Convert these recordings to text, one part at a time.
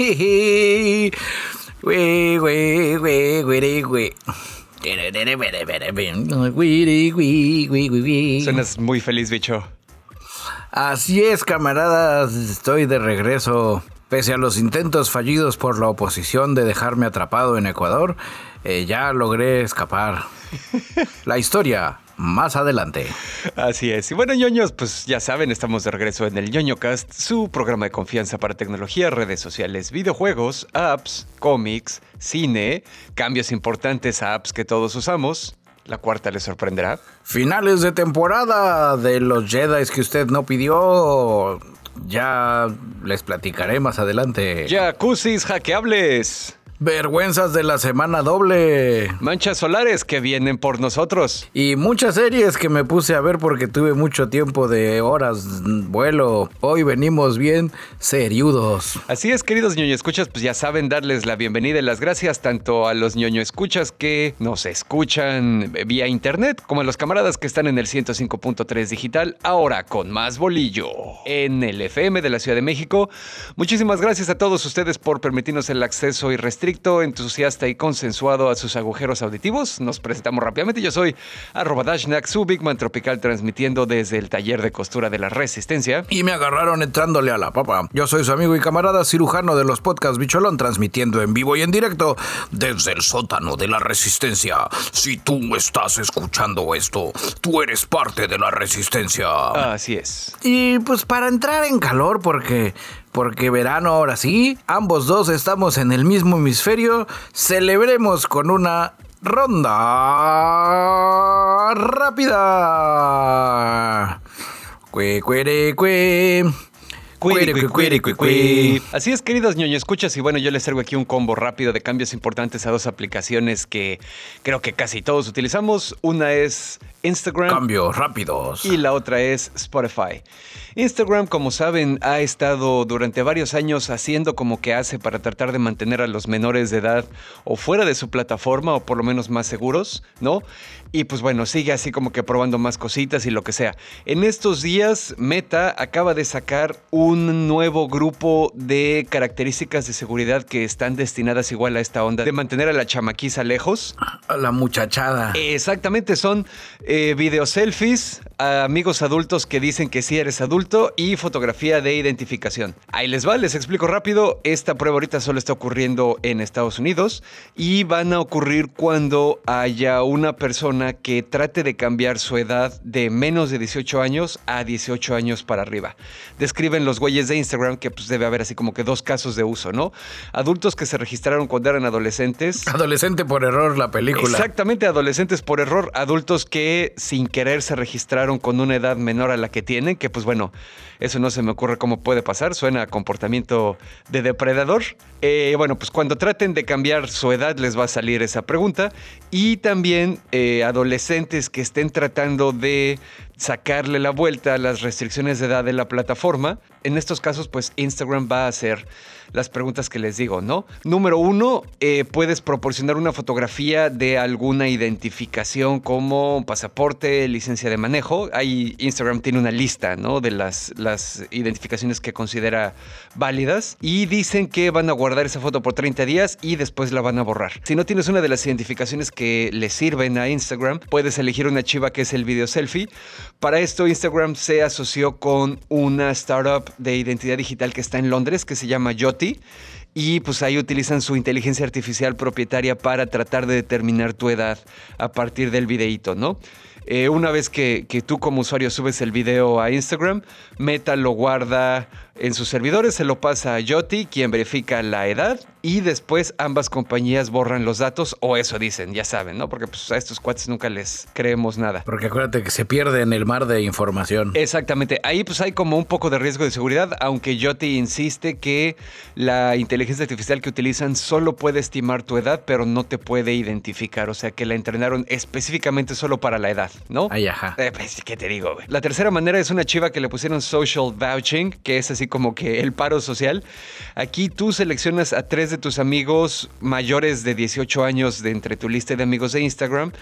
Güey, güey, güey, güey, güey. Suenas muy feliz, bicho. Así es, camaradas, estoy de regreso. Pese a los intentos fallidos por la oposición de dejarme atrapado en Ecuador, eh, ya logré escapar. La historia más adelante. Así es. Y bueno, ñoños, pues ya saben, estamos de regreso en el ñoñocast, su programa de confianza para tecnología, redes sociales, videojuegos, apps, cómics, cine, cambios importantes a apps que todos usamos. La cuarta les sorprenderá. Finales de temporada de los Jedi que usted no pidió. Ya les platicaré más adelante. Jacuzzis hackeables. Vergüenzas de la semana doble. Manchas solares que vienen por nosotros. Y muchas series que me puse a ver porque tuve mucho tiempo de horas vuelo. Hoy venimos bien seriudos. Así es, queridos ñoño escuchas, pues ya saben darles la bienvenida y las gracias tanto a los ñoño escuchas que nos escuchan vía internet, como a los camaradas que están en el 105.3 digital, ahora con más bolillo en el FM de la Ciudad de México. Muchísimas gracias a todos ustedes por permitirnos el acceso y restricción entusiasta y consensuado a sus agujeros auditivos. Nos presentamos rápidamente. Yo soy arroba Dashnak, su Bigman Tropical, transmitiendo desde el taller de costura de la Resistencia. Y me agarraron entrándole a la papa. Yo soy su amigo y camarada cirujano de los podcasts Bicholón, transmitiendo en vivo y en directo desde el sótano de la Resistencia. Si tú estás escuchando esto, tú eres parte de la Resistencia. Así es. Y pues para entrar en calor, porque porque verano ahora sí, ambos dos estamos en el mismo hemisferio, celebremos con una ronda rápida. Cue, cuere, cue. Así es, queridos ñoño escuchas, y bueno, yo les traigo aquí un combo rápido de cambios importantes a dos aplicaciones que creo que casi todos utilizamos. Una es Instagram. Cambios rápidos. Y la otra es Spotify. Instagram, como saben, ha estado durante varios años haciendo como que hace para tratar de mantener a los menores de edad o fuera de su plataforma o por lo menos más seguros, ¿no? Y pues bueno, sigue así como que probando más cositas y lo que sea. En estos días, Meta acaba de sacar un nuevo grupo de características de seguridad que están destinadas igual a esta onda de mantener a la chamaquiza lejos. A la muchachada. Exactamente, son eh, video selfies, amigos adultos que dicen que sí eres adulto y fotografía de identificación. Ahí les va, les explico rápido. Esta prueba ahorita solo está ocurriendo en Estados Unidos y van a ocurrir cuando haya una persona que trate de cambiar su edad de menos de 18 años a 18 años para arriba. Describen los güeyes de Instagram que pues debe haber así como que dos casos de uso, ¿no? Adultos que se registraron cuando eran adolescentes. Adolescente por error la película. Exactamente, adolescentes por error. Adultos que sin querer se registraron con una edad menor a la que tienen, que pues bueno, eso no se me ocurre cómo puede pasar, suena a comportamiento de depredador. Eh, bueno, pues cuando traten de cambiar su edad les va a salir esa pregunta. Y también eh, adolescentes que estén tratando de sacarle la vuelta a las restricciones de edad de la plataforma. En estos casos, pues Instagram va a hacer las preguntas que les digo, ¿no? Número uno, eh, puedes proporcionar una fotografía de alguna identificación como pasaporte, licencia de manejo. Ahí Instagram tiene una lista, ¿no? De las, las identificaciones que considera válidas. Y dicen que van a guardar esa foto por 30 días y después la van a borrar. Si no tienes una de las identificaciones que le sirven a Instagram, puedes elegir una chiva que es el video selfie. Para esto, Instagram se asoció con una startup de identidad digital que está en Londres que se llama Y pues ahí utilizan su inteligencia artificial propietaria para tratar de determinar tu edad a partir del videíto, ¿no? Eh, una vez que, que, tú como usuario subes el video a Instagram, Meta lo guarda en sus servidores, se lo pasa a Yoti, quien verifica la edad, y después ambas compañías borran los datos, o eso dicen, ya saben, ¿no? Porque pues, a estos cuates nunca les creemos nada. Porque acuérdate que se pierde en el mar de información. Exactamente, ahí pues hay como un poco de riesgo de seguridad, aunque Yoti insiste que la inteligencia artificial que utilizan solo puede estimar tu edad, pero no te puede identificar, o sea que la entrenaron específicamente solo para la edad. ¿no? Ay, ajá. Eh, pues, ¿qué te digo, güey? La tercera manera es una chiva que le pusieron social vouching, que es así como que el paro social. Aquí tú seleccionas a tres de tus amigos mayores de 18 años de entre tu lista de amigos de Instagram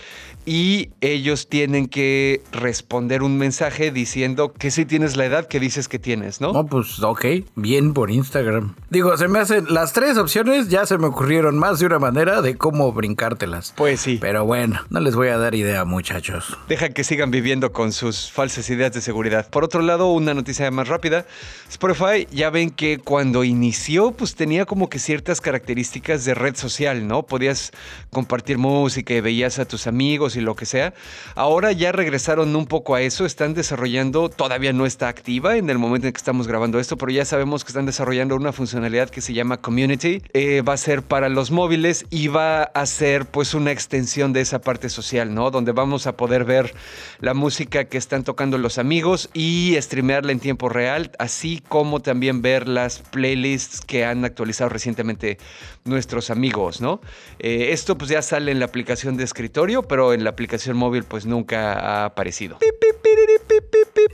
y ellos tienen que responder un mensaje diciendo que sí tienes la edad que dices que tienes, ¿no? No, pues ok, bien por Instagram. Digo, se me hacen las tres opciones, ya se me ocurrieron más de una manera de cómo brincártelas. Pues sí. Pero bueno, no les voy a dar idea, muchachos. Deja que sigan viviendo con sus falsas ideas de seguridad. Por otro lado, una noticia más rápida. Spotify ya ven que cuando inició, pues tenía como que ciertas características de red social, ¿no? Podías compartir música y veías a tus amigos y lo que sea. Ahora ya regresaron un poco a eso, están desarrollando, todavía no está activa en el momento en que estamos grabando esto, pero ya sabemos que están desarrollando una funcionalidad que se llama Community. Eh, va a ser para los móviles y va a ser pues una extensión de esa parte social, ¿no? Donde vamos a poder ver la música que están tocando los amigos y streamearla en tiempo real, así como también ver las playlists que han actualizado recientemente nuestros amigos, ¿no? Eh, esto pues ya sale en la aplicación de escritorio, pero en la aplicación móvil pues nunca ha aparecido.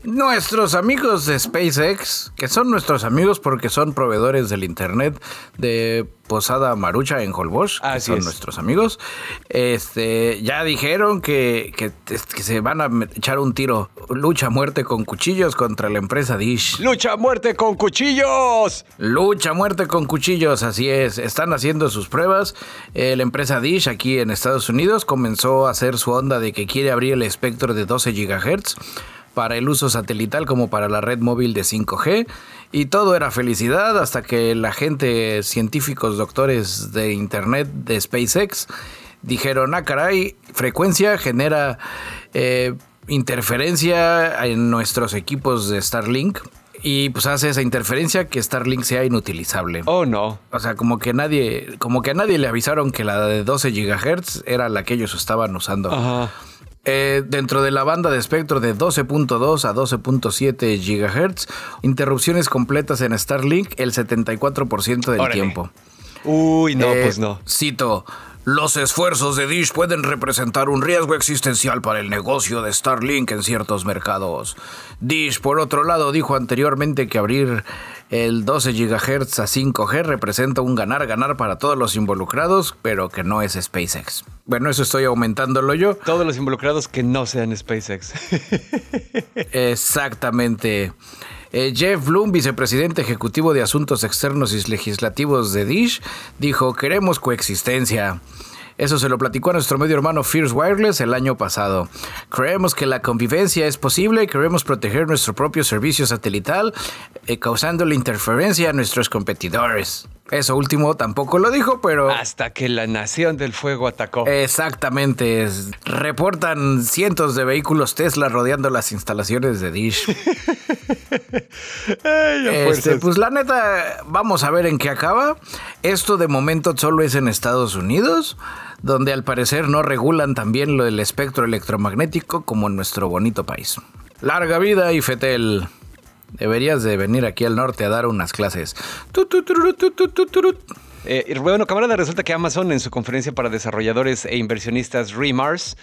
Nuestros amigos de SpaceX, que son nuestros amigos porque son proveedores del internet de Posada Marucha en Holbox, que son es. nuestros amigos, este, ya dijeron que, que- que se van a echar un tiro, lucha muerte con cuchillos contra la empresa Dish. ¡Lucha muerte con cuchillos! Lucha muerte con cuchillos, así es. Están haciendo sus pruebas. Eh, la empresa Dish aquí en Estados Unidos comenzó a hacer su onda de que quiere abrir el espectro de 12 GHz para el uso satelital como para la red móvil de 5G. Y todo era felicidad hasta que la gente, científicos, doctores de Internet de SpaceX, dijeron, ah, caray, frecuencia genera eh, interferencia en nuestros equipos de Starlink. Y pues hace esa interferencia que Starlink sea inutilizable. Oh no. O sea, como que nadie, como que a nadie le avisaron que la de 12 GHz era la que ellos estaban usando. Ajá. Eh, dentro de la banda de espectro de 12.2 a 12.7 GHz, interrupciones completas en Starlink el 74% del Órale. tiempo. Uy, no, Eh, pues no. Cito. Los esfuerzos de Dish pueden representar un riesgo existencial para el negocio de Starlink en ciertos mercados. Dish, por otro lado, dijo anteriormente que abrir el 12 GHz a 5G representa un ganar-ganar para todos los involucrados, pero que no es SpaceX. Bueno, eso estoy aumentándolo yo. Todos los involucrados que no sean SpaceX. Exactamente. Eh, Jeff Bloom, vicepresidente ejecutivo de Asuntos Externos y Legislativos de Dish, dijo, queremos coexistencia. Eso se lo platicó a nuestro medio hermano Fierce Wireless el año pasado. Creemos que la convivencia es posible y queremos proteger nuestro propio servicio satelital, eh, causando la interferencia a nuestros competidores. Eso último tampoco lo dijo, pero... Hasta que la Nación del Fuego atacó. Exactamente. Reportan cientos de vehículos Tesla rodeando las instalaciones de Dish. Ay, Este, pues la neta, vamos a ver en qué acaba. Esto de momento solo es en Estados Unidos, donde al parecer no regulan también lo del espectro electromagnético como en nuestro bonito país. Larga vida y Fetel. Deberías de venir aquí al norte a dar unas clases. Eh, bueno, camarada, resulta que Amazon en su conferencia para desarrolladores e inversionistas Remars,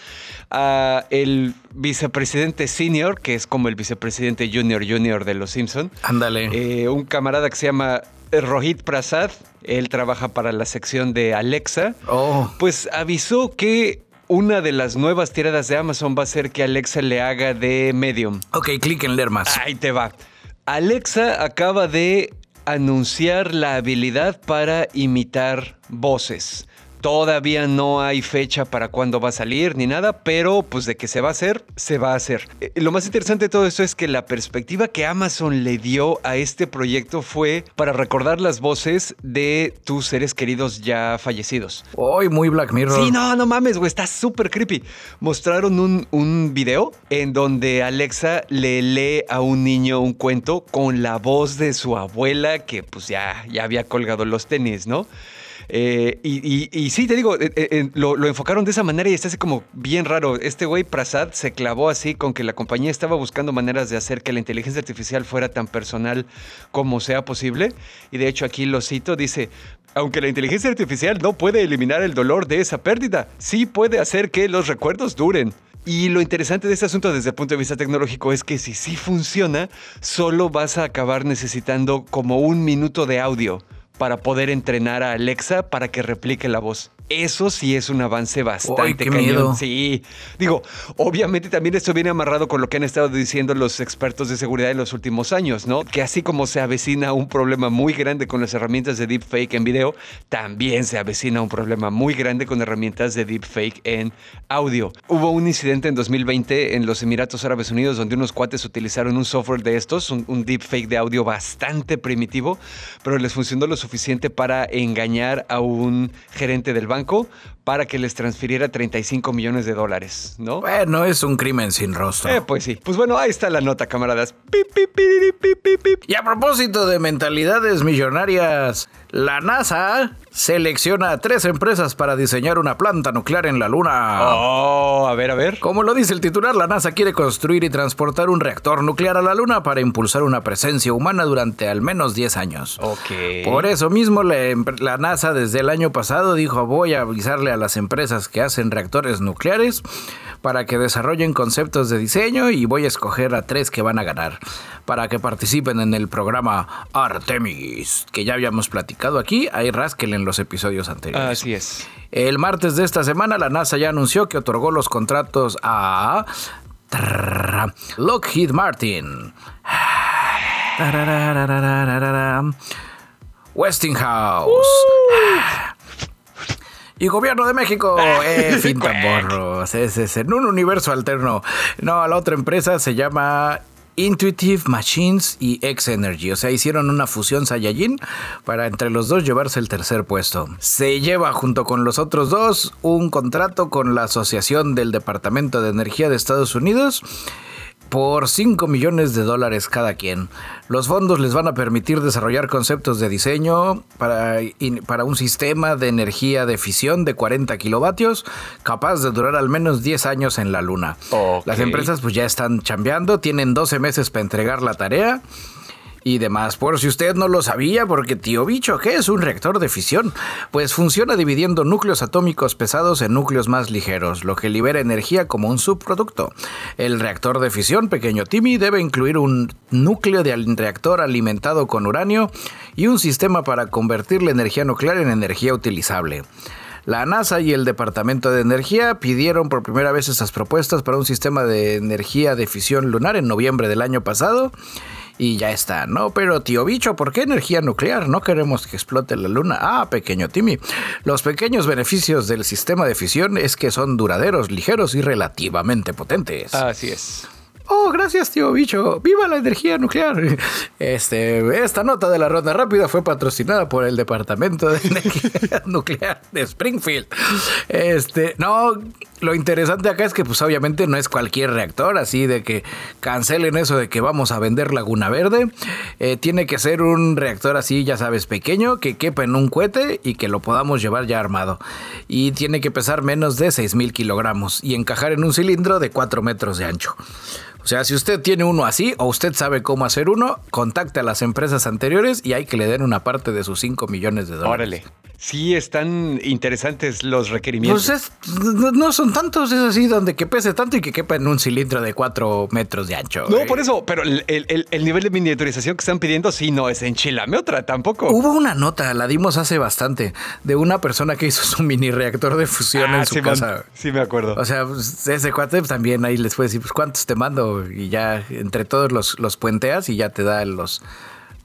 ah, el vicepresidente senior, que es como el vicepresidente junior junior de los Simpson, Ándale. eh, un camarada que se llama Rohit Prasad, él trabaja para la sección de Alexa, Oh, pues avisó que una de las nuevas tiradas de Amazon va a ser que Alexa le haga de medium. ok, clic en leer más. Ahí te va. Alexa acaba de anunciar la habilidad para imitar voces. Todavía no hay fecha para cuándo va a salir ni nada, pero pues de que se va a hacer, se va a hacer. Eh, Lo más interesante de todo esto es que la perspectiva que Amazon le dio a este proyecto fue para recordar las voces de tus seres queridos ya fallecidos. Hoy muy Black Mirror. Sí, no, no mames, güey, está súper creepy. Mostraron un, un video en donde Alexa le lee a un niño un cuento con la voz de su abuela que pues ya, ya había colgado los tenis, ¿no? Eh, y, sí, te digo, eh, eh, lo, lo enfocaron de esa manera y está así como bien raro. Este güey Prasad se clavó así con que la compañía estaba buscando maneras de hacer que la inteligencia artificial fuera tan personal como sea posible. Y de hecho aquí lo cito, dice, aunque la inteligencia artificial no puede eliminar el dolor de esa pérdida, sí puede hacer que los recuerdos duren. Y lo interesante de este asunto desde el punto de vista tecnológico es que si sí funciona, solo vas a acabar necesitando como un minuto de audio para poder entrenar a Alexa para que replique la voz. Eso sí es un avance bastante cañón. Sí. Digo, obviamente también esto viene amarrado con lo que han estado diciendo los expertos de seguridad en los últimos años, ¿no? Que así como se avecina un problema muy grande con las herramientas de deepfake en video, también se avecina un problema muy grande con herramientas de deepfake en audio. Hubo un incidente en 2020 en los Emiratos Árabes Unidos donde unos cuates utilizaron un software de estos, un, un deepfake de audio bastante primitivo, pero les funcionó lo suficiente para engañar a un gerente del banco para que les transfiriera 35 millones de dólares, ¿no? Bueno, es un crimen sin rostro. Eh, pues sí. Pues bueno, ahí está la nota, camaradas. y a propósito de mentalidades millonarias, la NASA selecciona a tres empresas para diseñar una planta nuclear en la Luna. Oh, a ver, a ver. Como lo dice el titular, la NASA quiere construir y transportar un reactor nuclear a la Luna para impulsar una presencia humana durante al menos 10 años. Ok. Por eso mismo, la, NASA desde el año pasado dijo: Voy a avisarle a las empresas que hacen reactores nucleares para que desarrollen conceptos de diseño y voy a escoger a tres que van a ganar para que participen en el programa Artemis, que ya habíamos platicado aquí. Ahí rasquen en los episodios anteriores. Así es. El martes de esta semana, la NASA ya anunció que otorgó los contratos a Lockheed Martin. Westinghouse. Y Gobierno de México, eh, finta borros, es, en un universo alterno. No, la otra empresa se llama Intuitive Machines y X Energy. O sea, hicieron una fusión Saiyajin para entre los dos llevarse el tercer puesto. Se lleva junto con los otros dos un contrato con la Asociación del Departamento de Energía de Estados Unidos por 5 millones de dólares cada quien. Los fondos les van a permitir desarrollar conceptos de diseño para, para un sistema de energía de fisión de 40 kilovatios capaz de durar al menos 10 años en la luna. Las empresas pues ya están chambeando, tienen 12 meses para entregar la tarea y demás. Por si usted no lo sabía, porque tío bicho, ¿qué es un reactor de fisión? Pues funciona dividiendo núcleos atómicos pesados en núcleos más ligeros, lo que libera energía como un subproducto. El reactor de fisión, pequeño Timmy, debe incluir un núcleo de reactor alimentado con uranio y un sistema para convertir la energía nuclear en energía utilizable. La NASA y el Departamento de Energía pidieron por primera vez esas propuestas para un sistema de energía de fisión lunar en noviembre del año pasado y ya está, ¿no? Pero tío bicho, ¿por qué energía nuclear? No queremos que explote la luna. Ah, pequeño Timmy. Los pequeños beneficios del sistema de fisión es que son duraderos, ligeros y relativamente potentes. Así es. Oh, gracias, tío bicho. ¡Viva la energía nuclear! Este, esta nota de la ronda rápida fue patrocinada por el Departamento de Energía Nuclear de Springfield. Este, no, lo interesante acá es que, pues, obviamente no es cualquier reactor, así de que cancelen eso de que vamos a vender Laguna Verde. Eh, tiene que ser un reactor así, ya sabes, pequeño, que quepa en un cohete y que lo podamos llevar ya armado. Y tiene que pesar menos de 6.000 kilogramos y encajar en un cilindro de 4 metros de ancho. O sea, si usted tiene uno así o usted sabe cómo hacer uno, contacte a las empresas anteriores y hay que le den una parte de sus 5 millones de dólares. Órale. Sí, están interesantes los requerimientos. Pues no son tantos, es así, donde que pese tanto y que quepa en un cilindro de 4 metros de ancho. No, por eso, pero el, nivel de miniaturización que están pidiendo sí no es enchilame otra tampoco. Hubo una nota, la dimos hace bastante, de una persona que hizo su mini reactor de fusión en ah, su casa. sí, me acuerdo. O sea, pues, ese cuate pues, también ahí les puede decir, pues cuántos te mando y ya entre todos los, los puenteas y ya te da los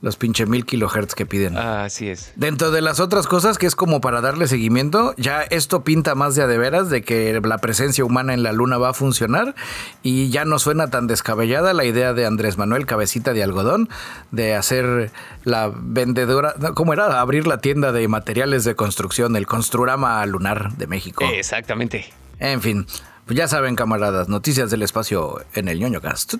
los pinche mil kilohertz que piden. Ah, así es. Dentro de las otras cosas que es como para darle seguimiento, ya esto pinta más de a de veras de que la presencia humana en la luna va a funcionar y ya no suena tan descabellada la idea de Andrés Manuel Cabecita de Algodón de hacer la vendedora, ¿cómo era? Abrir la tienda de materiales de construcción, el Construrama Lunar de México. Exactamente. En fin. Pues ya saben, camaradas, noticias del espacio en el ñoño cast.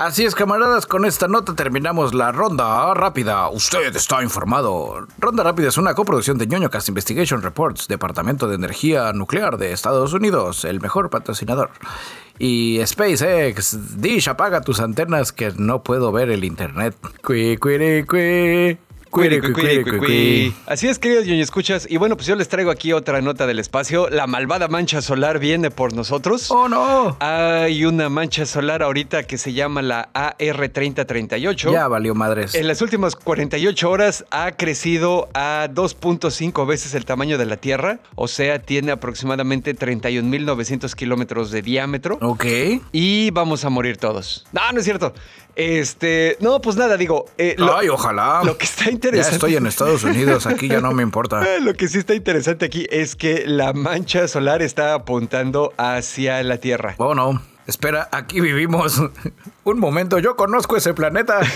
Así es, camaradas, con esta nota terminamos la ronda rápida. Usted está informado. Ronda rápida es una coproducción de ñoño cast Investigation Reports, Departamento de Energía Nuclear de Estados Unidos, el mejor patrocinador. Y SpaceX, Dish, apaga tus antenas que no puedo ver el internet. Cui, cui, cui. Así es, queridos y escuchas. Y bueno, pues yo les traigo aquí otra nota del espacio. La malvada mancha solar viene por nosotros. ¡Oh, no! Hay una mancha solar ahorita que se llama la AR3038. Ya valió madres. En las últimas 48 horas ha crecido a 2.5 veces el tamaño de la Tierra. O sea, tiene aproximadamente 31.900 kilómetros de diámetro. Ok. Y vamos a morir todos. No, no es cierto. Este, no, pues nada, digo. Eh, Ay, ojalá. Lo que está interesante. Ya estoy en Estados Unidos, aquí ya no me importa. lo que sí está interesante aquí es que la mancha solar está apuntando hacia la Tierra. Oh, no. Espera, aquí vivimos. Un momento, yo conozco ese planeta.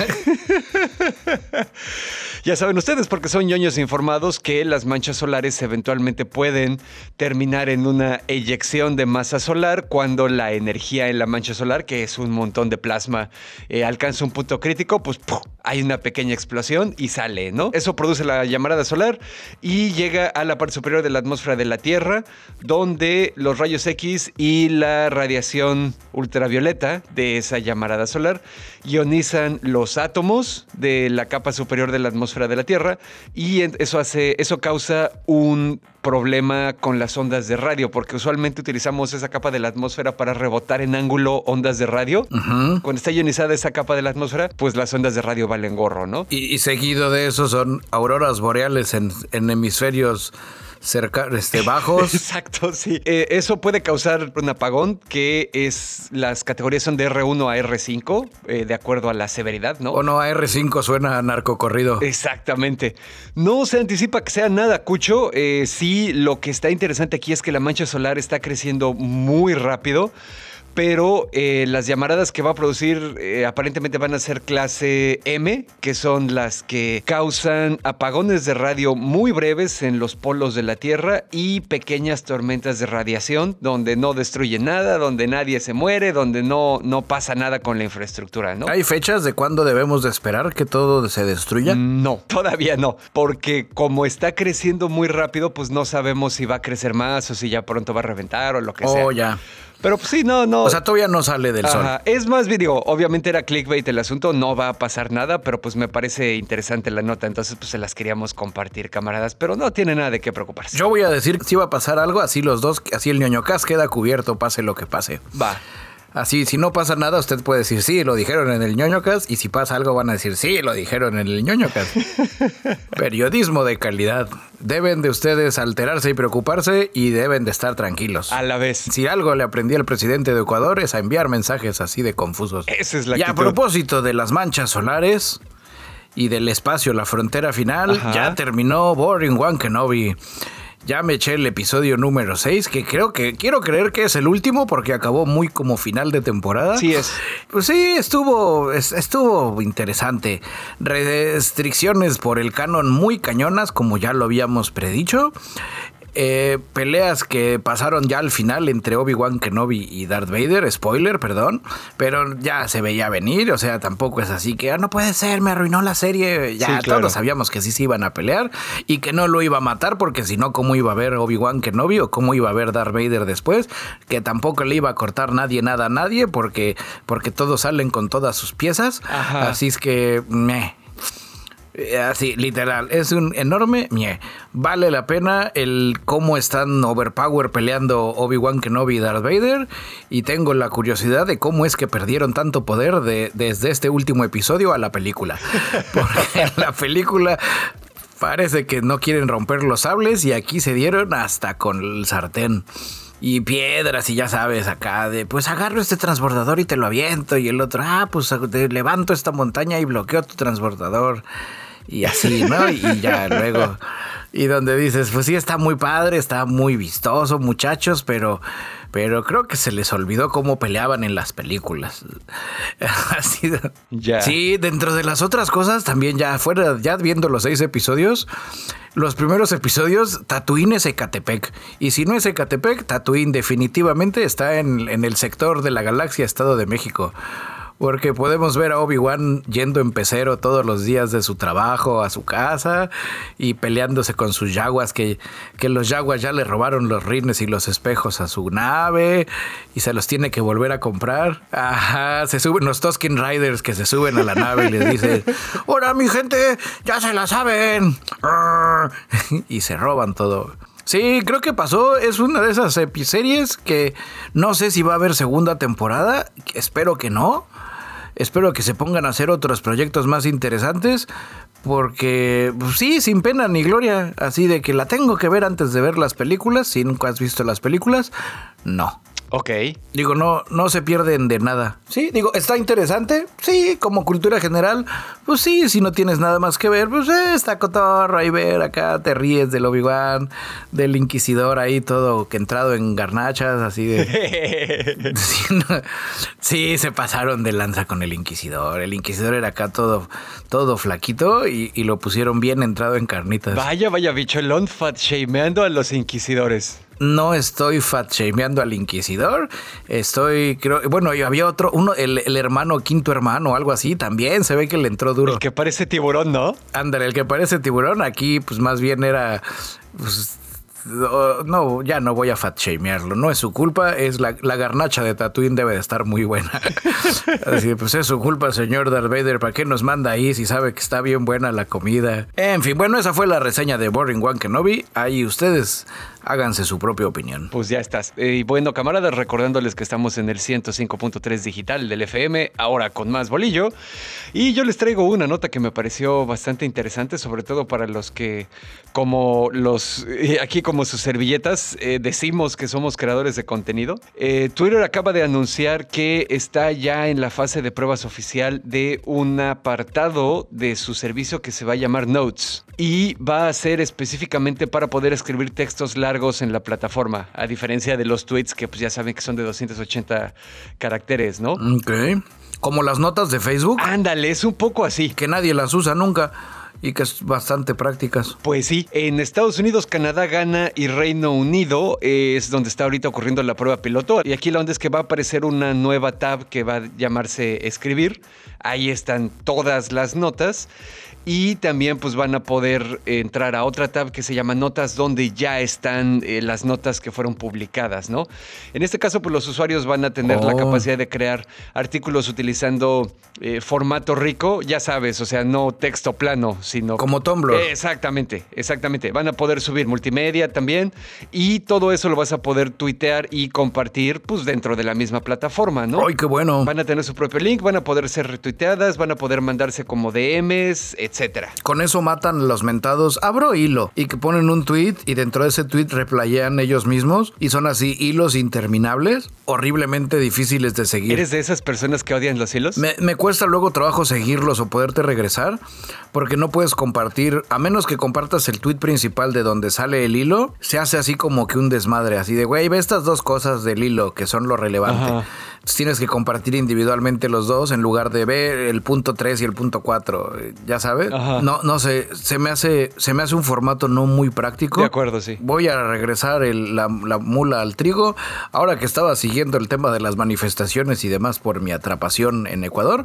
Ya saben ustedes, porque son ñoños informados, que las manchas solares eventualmente pueden terminar en una eyección de masa solar cuando la energía en la mancha solar, que es un montón de plasma, eh, alcanza un punto crítico, pues hay una pequeña explosión y sale, ¿no? Eso produce la llamarada solar y llega a la parte superior de la atmósfera de la Tierra, donde los rayos X y la radiación ultravioleta de esa llamarada solar ionizan los átomos de la capa superior de la atmósfera de la Tierra y eso hace eso causa un problema con las ondas de radio porque usualmente utilizamos esa capa de la atmósfera para rebotar en ángulo ondas de radio. Cuando está ionizada esa capa de la atmósfera, pues las ondas de radio valen gorro, ¿no? Y, seguido de eso son auroras boreales en, en hemisferios cerca, este, bajos. Exacto, sí. Eh, eso puede causar un apagón que es, las categorías son de R1 a R5, eh, de acuerdo a la severidad, ¿no? O no, a R5 suena a narcocorrido. Exactamente. No se anticipa que sea nada, Cucho. Eh, sí, lo que está interesante aquí es que la mancha solar está creciendo muy rápido pero eh, las llamaradas que va a producir eh, aparentemente van a ser clase M, que son las que causan apagones de radio muy breves en los polos de la Tierra y pequeñas tormentas de radiación donde no destruye nada, donde nadie se muere, donde no, no pasa nada con la infraestructura, ¿no? ¿Hay fechas de cuándo debemos de esperar que todo se destruya? No, todavía no, porque como está creciendo muy rápido, pues no sabemos si va a crecer más o si ya pronto va a reventar o lo que sea. Oh, ya. Pero pues sí, no, no. O sea, todavía no sale del sol. Es más, digo, obviamente era clickbait el asunto, no va a pasar nada, pero pues me parece interesante la nota, entonces pues se las queríamos compartir, camaradas, pero no tiene nada de qué preocuparse. Yo voy a decir que si va a pasar algo, así los dos, así el ñoño cas queda cubierto, pase lo que pase. Va. Así, si no pasa nada, usted puede decir, sí, lo dijeron en el ñoñocas, y si pasa algo van a decir, sí, lo dijeron en el ñoñocas. Periodismo de calidad. Deben de ustedes alterarse y preocuparse y deben de estar tranquilos. A la vez. Si algo le aprendí al presidente de Ecuador es a enviar mensajes así de confusos. Esa es la Y a propósito de las manchas solares y del espacio, la frontera final, ya terminó Boring One Kenobi. Ya me eché el episodio número 6, que creo que quiero creer que es el último porque acabó muy como final de temporada. Sí es. Pues sí, estuvo estuvo interesante. Restricciones por el canon muy cañonas, como ya lo habíamos predicho. Eh, peleas que pasaron ya al final entre Obi-Wan Kenobi y Darth Vader, spoiler, perdón, pero ya se veía venir, o sea, tampoco es así que ah, no puede ser, me arruinó la serie, ya todos sabíamos que sí se iban a pelear y que no lo iba a matar porque si no, ¿cómo iba a ver Obi-Wan Kenobi o cómo iba a ver Darth Vader después? Que tampoco le iba a cortar nadie nada a nadie porque, porque todos salen con todas sus piezas, así es que... Meh, eh, así, literal, es un enorme mie. Vale la pena el cómo están overpower peleando Obi-Wan Kenobi y Darth Vader. Y tengo la curiosidad de cómo es que perdieron tanto poder de, desde este último episodio a la película. Porque en la película parece que no quieren romper los sables y aquí se dieron hasta con el sartén y piedras y ya sabes, acá de, pues agarro este transbordador y te lo aviento y el otro, ah, pues te levanto esta montaña y bloqueo tu transbordador y así, ¿no? Y ya luego, y donde dices, pues sí, está muy padre, está muy vistoso, muchachos, pero, pero creo que se les olvidó cómo peleaban en las películas. Así, ya. Sí, dentro de las otras cosas, también ya fuera, ya viendo los seis episodios, los primeros episodios, Tatooine es Ecatepec. Y si no es Ecatepec, Tatooine definitivamente está en, en el sector de la galaxia Estado de México porque podemos ver a Obi-Wan yendo en pecero todos los días de su trabajo a su casa y peleándose con sus yaguas, que, que los yaguas ya le robaron los rines y los espejos a su nave y se los tiene que volver a comprar. Ajá, se suben los Tusken Riders que se suben a la nave y les dicen, ¡Hola mi gente! ¡Ya se la saben! y se roban todo. Sí, creo que pasó. Es una de esas series que no sé si va a haber segunda temporada. Espero que no. Espero que se pongan a hacer otros proyectos más interesantes. Porque, pues, sí, sin pena ni gloria. Así de que la tengo que ver antes de ver las películas. Si nunca has visto las películas, no. Ok. Digo, no, no se pierden de nada. Sí, digo, está interesante. Sí, como cultura general. Pues sí, si no tienes nada más que ver, pues eh, está cotorro ahí ver acá, te ríes del Obi-Wan, del Inquisidor ahí todo que entrado en garnachas, así de. sí, se pasaron de lanza con el Inquisidor. El Inquisidor era acá todo, todo flaquito y, lo pusieron bien entrado en carnitas. Vaya, vaya, bicho, el fat shameando a los inquisidores no estoy fat shameando al inquisidor. Estoy, creo, bueno, había otro, uno, el, hermano, quinto hermano, algo así, también se ve que le entró duro. El que parece tiburón, ¿no? Ándale, el que parece tiburón, aquí pues más bien era, pues, no, ya no voy a fat shamearlo. No es su culpa, es la, garnacha de Tatooine debe de estar muy buena. Así pues es su culpa, señor Darth Vader. ¿Para qué nos manda ahí si sabe que está bien buena la comida? En fin, bueno, esa fue la reseña de Boring One Kenobi. Ahí ustedes háganse su propia opinión. Pues ya estás. Eh, y bueno, camaradas, recordándoles que estamos en el 105.3 digital del FM, ahora con más bolillo. Y yo les traigo una nota que me pareció bastante interesante, sobre todo para los que, como los, eh, aquí como sus servilletas, eh, decimos que somos creadores de contenido. Twitter acaba de anunciar que está ya en la fase de pruebas oficial de un apartado de su servicio que se va a llamar Notes. Y va a ser específicamente para poder escribir textos largos en la plataforma, a diferencia de los tweets que pues ya saben que son de 280 caracteres, ¿no? Ok. Como las notas de Facebook. Ándale, es un poco así. Que nadie las usa nunca y que es bastante prácticas. Pues sí, en Estados Unidos, Canadá, Ghana y Reino Unido es donde está ahorita ocurriendo la prueba piloto. Y aquí la onda es que va a aparecer una nueva tab que va a llamarse Escribir. Ahí están todas las notas y también pues van a poder entrar a otra tab que se llama notas donde ya están eh, las notas que fueron publicadas, ¿no? En este caso pues los usuarios van a tener la oh. capacidad de crear artículos utilizando eh, formato rico, ya sabes, o sea, no texto plano, sino... Como Tumblr. exactamente, exactamente. Van a poder subir multimedia también y todo eso lo vas a poder tuitear y compartir pues dentro de la misma plataforma, ¿no? ¡Ay, qué bueno! Van a tener su propio link, van a poder ser retuiteadas, van a poder mandarse como DMs, etc etcétera. Con eso matan los mentados abro hilo y que ponen un tweet y dentro de ese tweet replayean ellos mismos y son así hilos interminables, horriblemente difíciles de seguir. ¿Eres de esas personas que odian los hilos? Me, me cuesta luego trabajo seguirlos o poderte regresar porque no puedes compartir, a menos que compartas el tweet principal de donde sale el hilo, se hace así como que un desmadre, así de, güey, ve estas dos cosas del hilo que son lo relevante tienes que compartir individualmente los dos en lugar de ver el punto 3 y el punto 4, ya sabes. No, no sé, se me hace se me hace un formato no muy práctico. De acuerdo, sí. Voy a regresar la, mula al trigo. Ahora que estaba siguiendo el tema de las manifestaciones y demás por mi atrapación en Ecuador,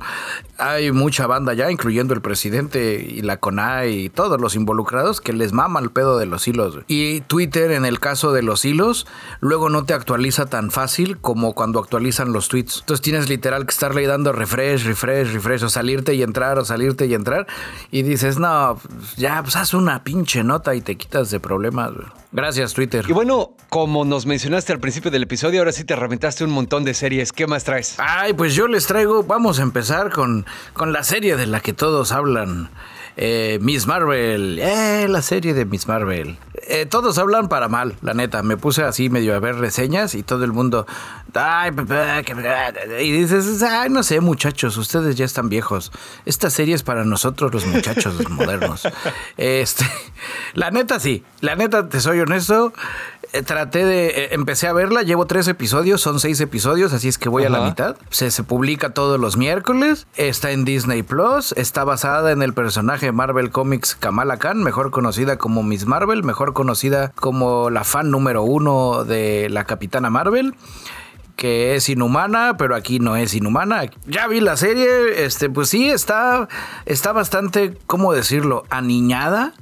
hay mucha banda ya, incluyendo el presidente y la CONAI y todos los involucrados que les mama el pedo de los hilos. Y Twitter, en el caso de los hilos, luego no te actualiza tan fácil como cuando actualizan los tweets. Entonces tienes literal que estarle dando refresh, refresh, refresh, o salirte y entrar, o salirte y entrar. Y dices, no, ya, pues haz una pinche nota y te quitas de problemas. Gracias, Twitter. Y bueno, como nos mencionaste al principio del episodio, ahora sí te reventaste un montón de series. ¿Qué más traes? Ay, pues yo les traigo, vamos a empezar con, con la serie de la que todos hablan. Eh, Miss Marvel, eh, la serie de Miss Marvel. Eh, todos hablan para mal, la neta. Me puse así medio a ver reseñas y todo el mundo. Ay, y dices, ay, no sé, muchachos, ustedes ya están viejos. Esta serie es para nosotros los muchachos los modernos. Este, la neta sí, la neta, te soy honesto. Eh, traté de. Eh, empecé a verla, llevo tres episodios, son seis episodios, así es que voy a la mitad. Se, se publica todos los miércoles, está en Disney Plus, está basada en el personaje Marvel Comics Kamala Khan, mejor conocida como Miss Marvel, mejor conocida como la fan número uno de la Capitana Marvel que es inhumana, pero aquí no es inhumana. Ya vi la serie, este, pues sí, está, está bastante, ¿cómo decirlo?, aniñada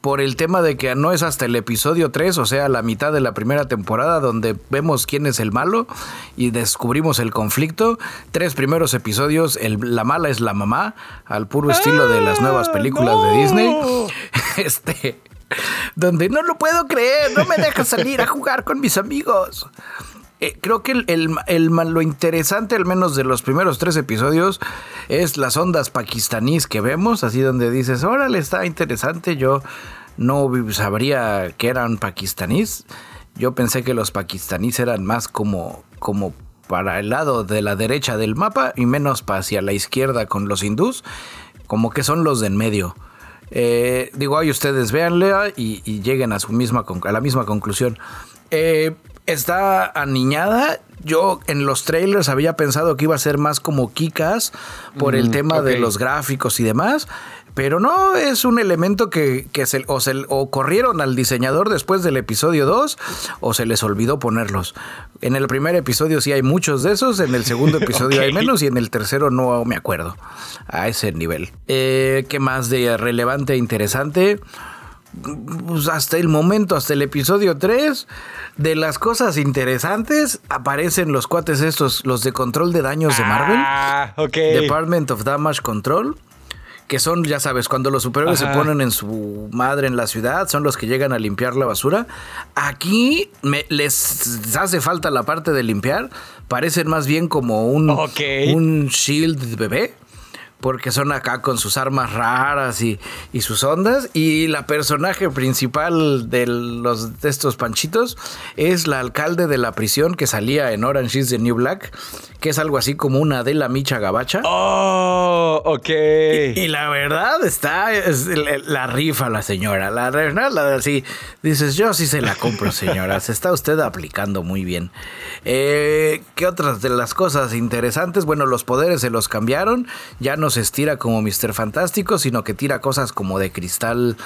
por el tema de que no es hasta el episodio 3, o sea, la mitad de la primera temporada, donde vemos quién es el malo y descubrimos el conflicto. Tres primeros episodios, la mala es la mamá, al puro estilo de las nuevas películas de Disney. Este, donde no lo puedo creer, no me deja salir a jugar con mis amigos. Eh, creo que el, lo interesante, al menos de los primeros tres episodios, es las ondas pakistaníes que vemos, así donde dices, órale, está interesante, yo no sabría que eran pakistaníes. Yo pensé que los pakistaníes eran más como, como para el lado de la derecha del mapa y menos hacia la izquierda con los hindús, como que son los de en medio. Eh, digo, ahí ustedes véanle y, y, lleguen a, su misma, a la misma conclusión. Eh, está aniñada. Yo en los trailers había pensado que iba a ser más como Kikas por el mm, tema de los gráficos y demás. Pero no, es un elemento que, se, o, se, o corrieron al diseñador después del episodio 2 o se les olvidó ponerlos. En el primer episodio sí hay muchos de esos, en el segundo episodio hay menos y en el tercero no me acuerdo a ese nivel. Eh, ¿Qué más de relevante e interesante? Pues hasta el momento, hasta el episodio 3, de las cosas interesantes, aparecen los cuates estos, los de control de daños de Marvel. Ah, ok. Department of Damage Control. Que son, ya sabes, cuando los superhéroes se ponen en su madre en la ciudad, son los que llegan a limpiar la basura. Aquí me, les hace falta la parte de limpiar. Parecen más bien como un, un shield bebé porque son acá con sus armas raras y, sus ondas. Y la personaje principal de, los, de estos panchitos es la alcalde de la prisión que salía en Orange is the New Black, que es algo así como una de la Micha Gabacha. Oh, ok. Y, la verdad está, la rifa la señora. La verdad, la, así, dices, yo sí se la compro, señora. se está usted aplicando muy bien. Eh, ¿Qué otras de las cosas interesantes? Bueno, los poderes se los cambiaron. Ya no se estira como Mr. Fantástico, sino que tira cosas como de cristal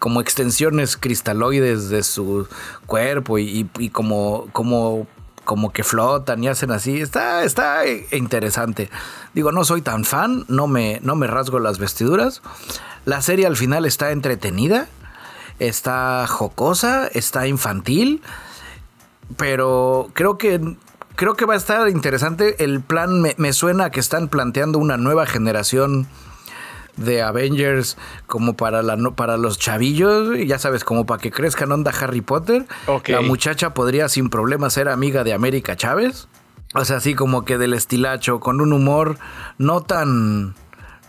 como extensiones cristaloides de su cuerpo y, como, como, como que flotan y hacen así. Está, está interesante. Digo, no soy tan fan, no me, no me rasgo las vestiduras. La serie al final está entretenida, está jocosa, está infantil, pero creo que creo que va a estar interesante. El plan me, suena que están planteando una nueva generación de Avengers como para, la, para los chavillos, ya sabes, como para que crezcan onda Harry Potter. La muchacha podría sin problema ser amiga de América Chávez. O sea, así como que del estilacho, con un humor no tan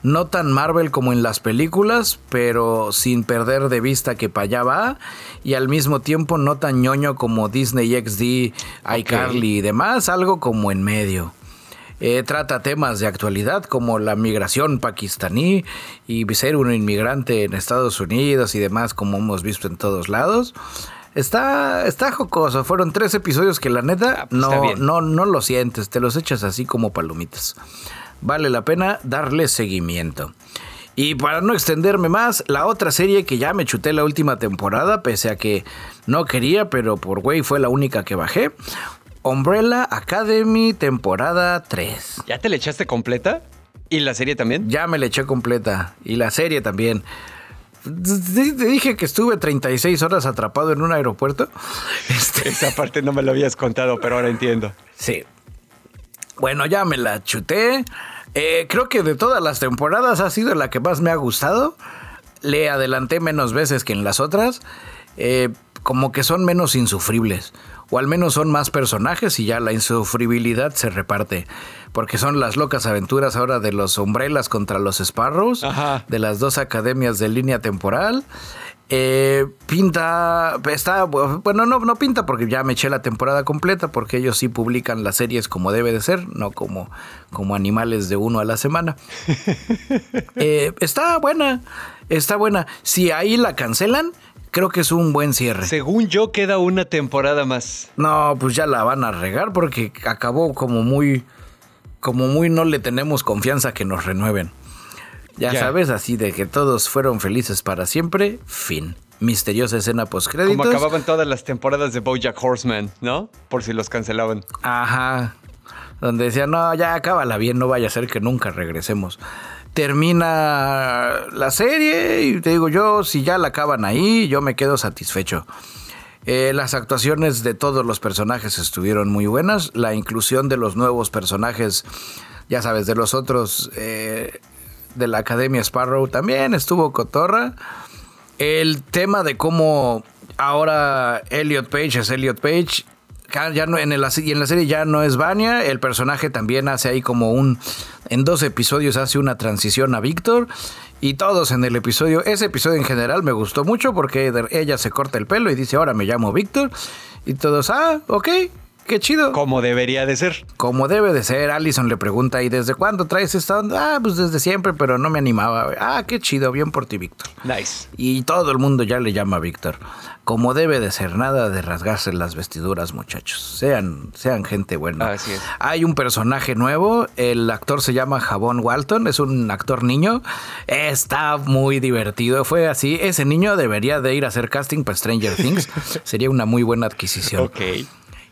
no tan Marvel como en las películas, pero sin perder de vista que para allá va, y al mismo tiempo no tan ñoño como Disney XD, iCarly y demás, algo como en medio. Eh, trata temas de actualidad como la migración pakistaní y ser un inmigrante en Estados Unidos y demás, como hemos visto en todos lados. Está, está jocoso. Fueron tres episodios que la neta ah, pues no, no, no lo sientes, te los echas así como palomitas vale la pena darle seguimiento. Y para no extenderme más, la otra serie que ya me chuté la última temporada, pese a que no quería, pero por güey fue la única que bajé. Umbrella Academy temporada 3. ¿Ya te le echaste completa? ¿Y la serie también? Ya me le eché completa. Y la serie también. Te dije que estuve 36 horas atrapado en un aeropuerto. Este... Esa parte no me lo habías contado, pero ahora entiendo. Sí. Bueno, ya me la chuté. Eh, creo que de todas las temporadas ha sido la que más me ha gustado. Le adelanté menos veces que en las otras. Eh, como que son menos insufribles. O al menos son más personajes y ya la insufribilidad se reparte. Porque son las locas aventuras ahora de los Umbrellas contra los Sparrows. De las dos academias de línea temporal. Eh, pinta, está, bueno, no, no pinta porque ya me eché la temporada completa porque ellos sí publican las series como debe de ser, no como, como animales de uno a la semana. Eh, está buena, está buena. Si ahí la cancelan, creo que es un buen cierre. Según yo, queda una temporada más. No, pues ya la van a regar porque acabó como muy, como muy no le tenemos confianza que nos renueven. Ya, sabes, así de que todos fueron felices para siempre, fin. Misteriosa escena postcréditos. Como acababan todas las temporadas de BoJack Horseman, ¿no? Por si los cancelaban. Ajá. Donde decían, no, ya acábala bien, no vaya a ser que nunca regresemos. Termina la serie y te digo yo, si ya la acaban ahí, yo me quedo satisfecho. Eh, las actuaciones de todos los personajes estuvieron muy buenas. La inclusión de los nuevos personajes, ya sabes, de los otros eh, de la Academia Sparrow también estuvo cotorra. El tema de cómo ahora Elliot Page es Elliot Page. Ya no, en, en la serie ya no es Vania. El personaje también hace ahí como un. En dos episodios hace una transición a Víctor. Y todos en el episodio, ese episodio en general me gustó mucho porque ella se corta el pelo y dice, ahora me llamo Víctor. Y todos, ah, ok, qué chido. Como debería de ser. Como debe de ser. Allison le pregunta, ¿y desde cuándo traes esta onda? Ah, pues desde siempre, pero no me animaba. Ah, qué chido, bien por ti, Víctor. Nice. Y todo el mundo ya le llama Víctor como debe de ser, nada de rasgarse las vestiduras, muchachos. Sean, sean gente buena. Así es. Hay un personaje nuevo, el actor se llama Jabón Walton, es un actor niño. Está muy divertido, fue así. Ese niño debería de ir a hacer casting para Stranger Things. Sería una muy buena adquisición. Ok.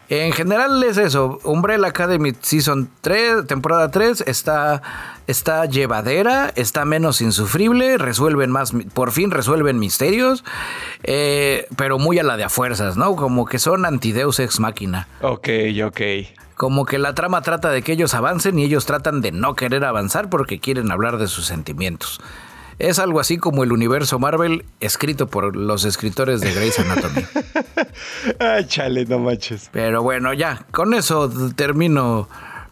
En general es eso. Umbrella Academy Season 3, temporada 3, está, está llevadera, está menos insufrible, resuelven más, por fin resuelven misterios, eh, pero muy a la de a fuerzas, ¿no? Como que son antideus ex máquina. Ok, ok. Como que la trama trata de que ellos avancen y ellos tratan de no querer avanzar porque quieren hablar de sus sentimientos. Es algo así como el universo Marvel escrito por los escritores de Grey's Anatomy. Ay, chale, no manches. Pero bueno, ya, con eso termino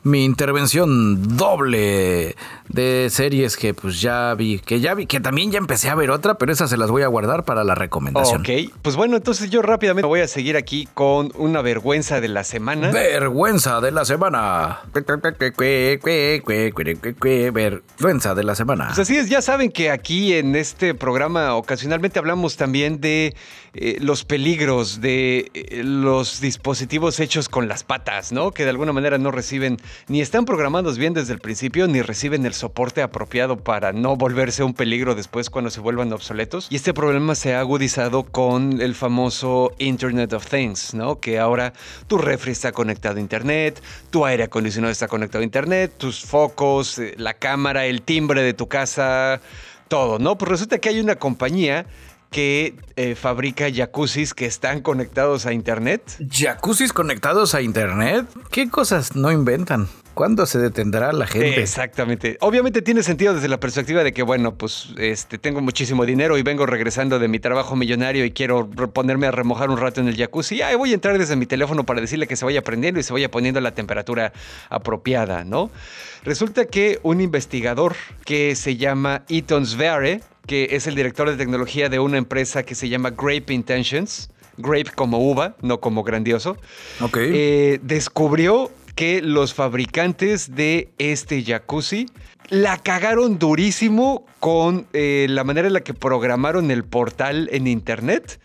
mi intervención doble de series que pues ya vi, que ya vi, que también ya empecé a ver otra, pero esas se las voy a guardar para la recomendación. Ok, pues bueno, entonces yo rápidamente voy a seguir aquí con una vergüenza de la semana. Vergüenza de la semana. Vergüenza de la semana. Pues así es, ya saben que aquí en este programa ocasionalmente hablamos también de eh, los peligros de eh, los dispositivos hechos con las patas, ¿no? Que de alguna manera no reciben, ni están programados bien desde el principio, ni reciben el soporte apropiado para no volverse un peligro después cuando se vuelvan obsoletos. Y este problema se ha agudizado con el famoso Internet of Things, ¿no? Que ahora tu refri está conectado a Internet, tu aire acondicionado está conectado a Internet, tus focos, eh, la cámara, el timbre de tu casa, todo, ¿no? Pues resulta que hay una compañía que eh, fabrica jacuzzis que están conectados a internet. ¿Jacuzzis conectados a internet? ¿Qué cosas no inventan? ¿Cuándo se detendrá la gente? Exactamente. Obviamente tiene sentido desde la perspectiva de que, bueno, pues este, tengo muchísimo dinero y vengo regresando de mi trabajo millonario y quiero ponerme a remojar un rato en el jacuzzi. Ahí voy a entrar desde mi teléfono para decirle que se vaya prendiendo y se vaya poniendo la temperatura apropiada, ¿no? Resulta que un investigador que se llama Eaton Svare, que es el director de tecnología de una empresa que se llama Grape Intentions, grape como uva, no como grandioso, okay. eh, descubrió que los fabricantes de este jacuzzi la cagaron durísimo con eh, la manera en la que programaron el portal en internet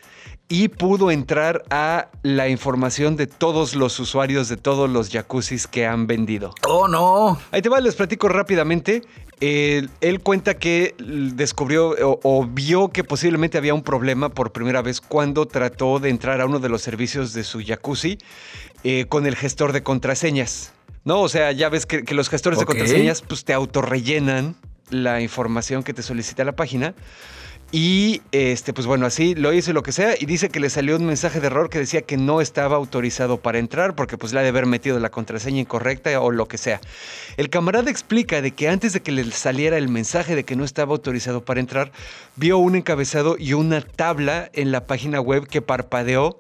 y pudo entrar a la información de todos los usuarios de todos los jacuzzis que han vendido. Oh, no. Ahí te va, les platico rápidamente. Él cuenta que descubrió o, vio que posiblemente había un problema por primera vez cuando trató de entrar a uno de los servicios de su jacuzzi eh, con el gestor de contraseñas. ¿No? O sea, ya ves que, los gestores de contraseñas pues, te autorrellenan la información que te solicita la página. Y este, pues bueno, así lo hizo lo que sea. Y dice que le salió un mensaje de error que decía que no estaba autorizado para entrar porque pues le ha de haber metido la contraseña incorrecta o lo que sea. El camarada explica de que antes de que le saliera el mensaje de que no estaba autorizado para entrar, vio un encabezado y una tabla en la página web que parpadeó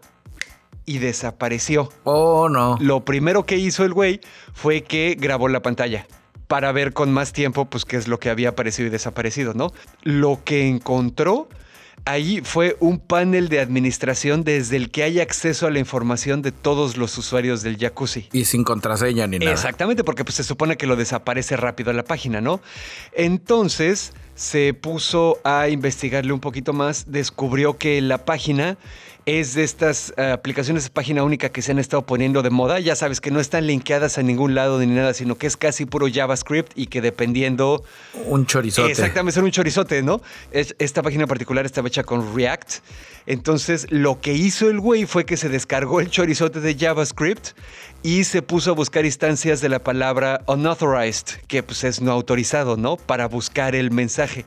y desapareció. Oh, no. Lo primero que hizo el güey fue que grabó la pantalla para ver con más tiempo, pues, qué es lo que había aparecido y desaparecido, ¿no? Lo que encontró ahí fue un panel de administración desde el que hay acceso a la información de todos los usuarios del jacuzzi. Y sin contraseña ni nada. Exactamente, porque pues, se supone que lo desaparece rápido la página, ¿no? Entonces se puso a investigarle un poquito más, descubrió que la página es de estas eh, aplicaciones de página única que se han estado poniendo de moda. Ya sabes que no están linkeadas a ningún lado ni nada, sino que es casi puro JavaScript y que dependiendo... Un chorizote. Exactamente, son un chorizote, ¿no? esta página en particular estaba hecha con React. Entonces, lo que hizo el güey fue que se descargó el chorizote de JavaScript y se puso a buscar instancias de la palabra unauthorized, que pues es no autorizado, ¿no? Para buscar el mensaje.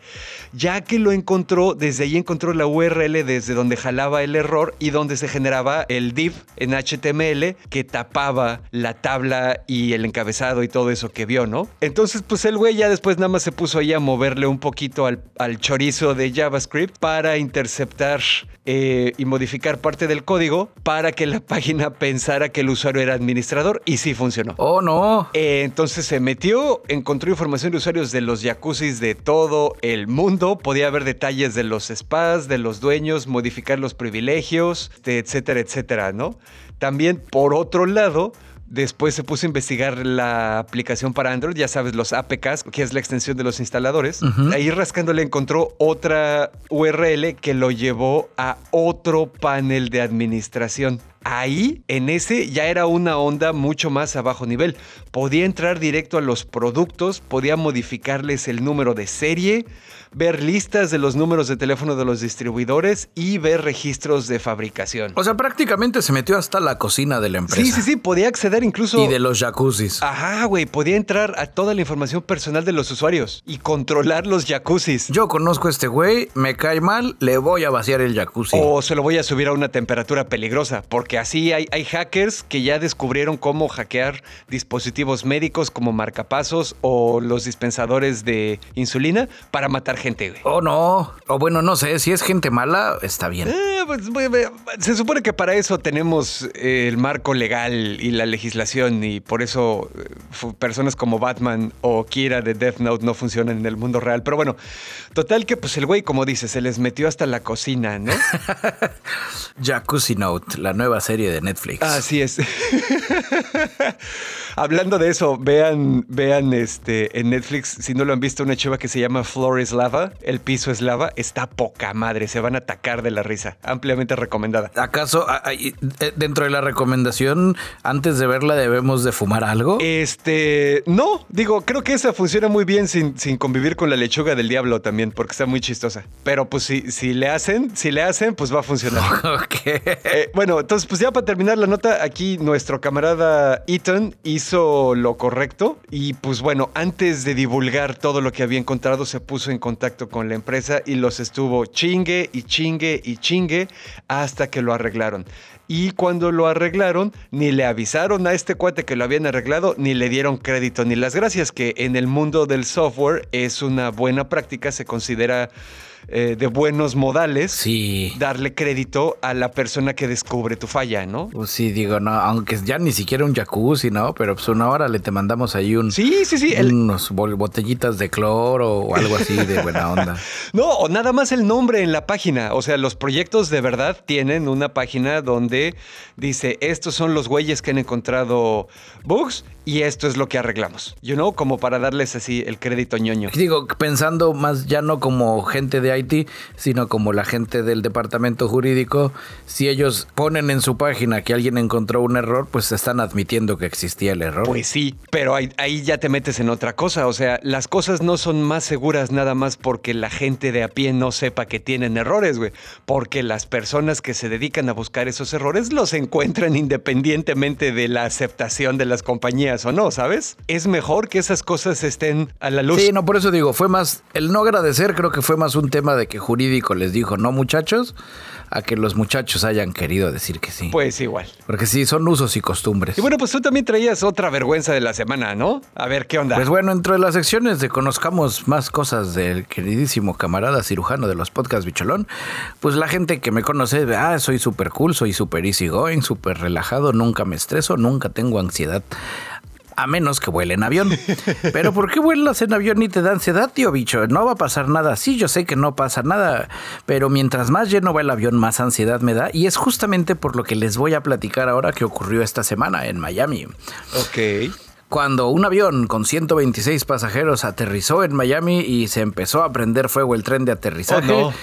Ya que lo encontró, desde ahí encontró la URL desde donde jalaba el error y donde se generaba el div en HTML que tapaba la tabla y el encabezado y todo eso que vio, ¿no? Entonces, pues el güey ya después nada más se puso ahí a moverle un poquito al, al chorizo de JavaScript para interceptar eh, y modificar parte del código para que la página pensara que el usuario era administrador y sí funcionó. Oh, no. Eh, entonces se metió, encontró información de usuarios de los jacuzzis de todo el mundo, podía ver detalles de los spas, de los dueños, modificar los privilegios, etcétera, etcétera, ¿no? También, por otro lado, Después se puso a investigar la aplicación para Android, ya sabes, los APKs, que es la extensión de los instaladores. Ahí rascándole encontró otra URL que lo llevó a otro panel de administración. Ahí, en ese, ya era una onda mucho más a bajo nivel. Podía entrar directo a los productos, podía modificarles el número de serie, ver listas de los números de teléfono de los distribuidores y ver registros de fabricación. O sea, prácticamente se metió hasta la cocina de la empresa. Sí, sí, sí, podía acceder incluso... Y de los jacuzzis. Ajá, güey, podía entrar a toda la información personal de los usuarios y controlar los jacuzzis. Yo conozco a este güey, me cae mal, le voy a vaciar el jacuzzi. O se lo voy a subir a una temperatura peligrosa, porque así hay, hay hackers que ya descubrieron cómo hackear dispositivos médicos como marcapasos o los dispensadores de insulina para matar gente, güey. Oh, no. O bueno, no sé, si es gente mala, está bien. Eh, pues, se supone que para eso tenemos eh, el marco legal y la legislación y por eso eh, personas como Batman o Kira de Death Note no funcionan en el mundo real. Pero bueno, total que pues el güey, como dice, se les metió hasta la cocina, ¿no? Jacuzzi Note, la nueva serie de Netflix. Así es. Hablando de eso, vean, vean este en Netflix, si no lo han visto, una chiva que se llama Floor is Lava, el piso es lava, está poca madre, se van a atacar de la risa. Ampliamente recomendada. ¿Acaso eh, dentro de la recomendación, antes de verla, debemos de fumar algo? Este, no, digo, creo que esa funciona muy bien sin, sin convivir con la lechuga del diablo también, porque está muy chistosa. Pero pues si, si le hacen, si le hacen, pues va a funcionar. Eh, bueno, entonces pues ya para terminar la nota, aquí nuestro camarada Ethan hizo lo correcto y pues bueno, antes de divulgar todo lo que había encontrado, se puso en contacto con la empresa y los estuvo chingue y chingue y chingue hasta que lo arreglaron. Y cuando lo arreglaron, ni le avisaron a este cuate que lo habían arreglado, ni le dieron crédito ni las gracias, que en el mundo del software es una buena práctica, se considera eh, de buenos modales, sí. darle crédito a la persona que descubre tu falla, ¿no? Pues sí, digo, no, aunque ya ni siquiera un jacuzzi, ¿no? Pero pues una hora le te mandamos ahí un... Sí, sí, sí. Unos botellitas de cloro o algo así de buena onda. no, o nada más el nombre en la página. O sea, los proyectos de verdad tienen una página donde dice, estos son los güeyes que han encontrado bugs y esto es lo que arreglamos. You know, como para darles así el crédito ñoño. Digo, pensando más ya no como gente de IT, sino como la gente del departamento jurídico, si ellos ponen en su página que alguien encontró un error, pues están admitiendo que existía el error. Pues sí, pero ahí, ahí ya te metes en otra cosa. O sea, las cosas no son más seguras nada más porque la gente de a pie no sepa que tienen errores, güey. Porque las personas que se dedican a buscar esos errores los encuentran independientemente de la aceptación de las compañías o no, ¿sabes? Es mejor que esas cosas estén a la luz. Sí, no, por eso digo, fue más, el no agradecer creo que fue más un tema de que jurídico les dijo, no muchachos, a que los muchachos hayan querido decir que sí. Pues igual. Porque sí, son usos y costumbres. Y bueno, pues tú también traías otra vergüenza de la semana, ¿no? A ver, ¿qué onda? Pues bueno, entre las secciones de conozcamos más cosas del queridísimo camarada cirujano de los podcasts Bicholón, pues la gente que me conoce, ah, soy súper cool, soy súper easy going, súper relajado, nunca me estreso, nunca tengo ansiedad a menos que vuelen en avión. Pero ¿por qué vuelas en avión y te da ansiedad, tío bicho? No va a pasar nada. Sí, yo sé que no pasa nada, pero mientras más lleno va el avión, más ansiedad me da. Y es justamente por lo que les voy a platicar ahora que ocurrió esta semana en Miami. Ok. cuando un avión con 126 pasajeros aterrizó en Miami y se empezó a prender fuego el tren de aterrizaje. Oh, no.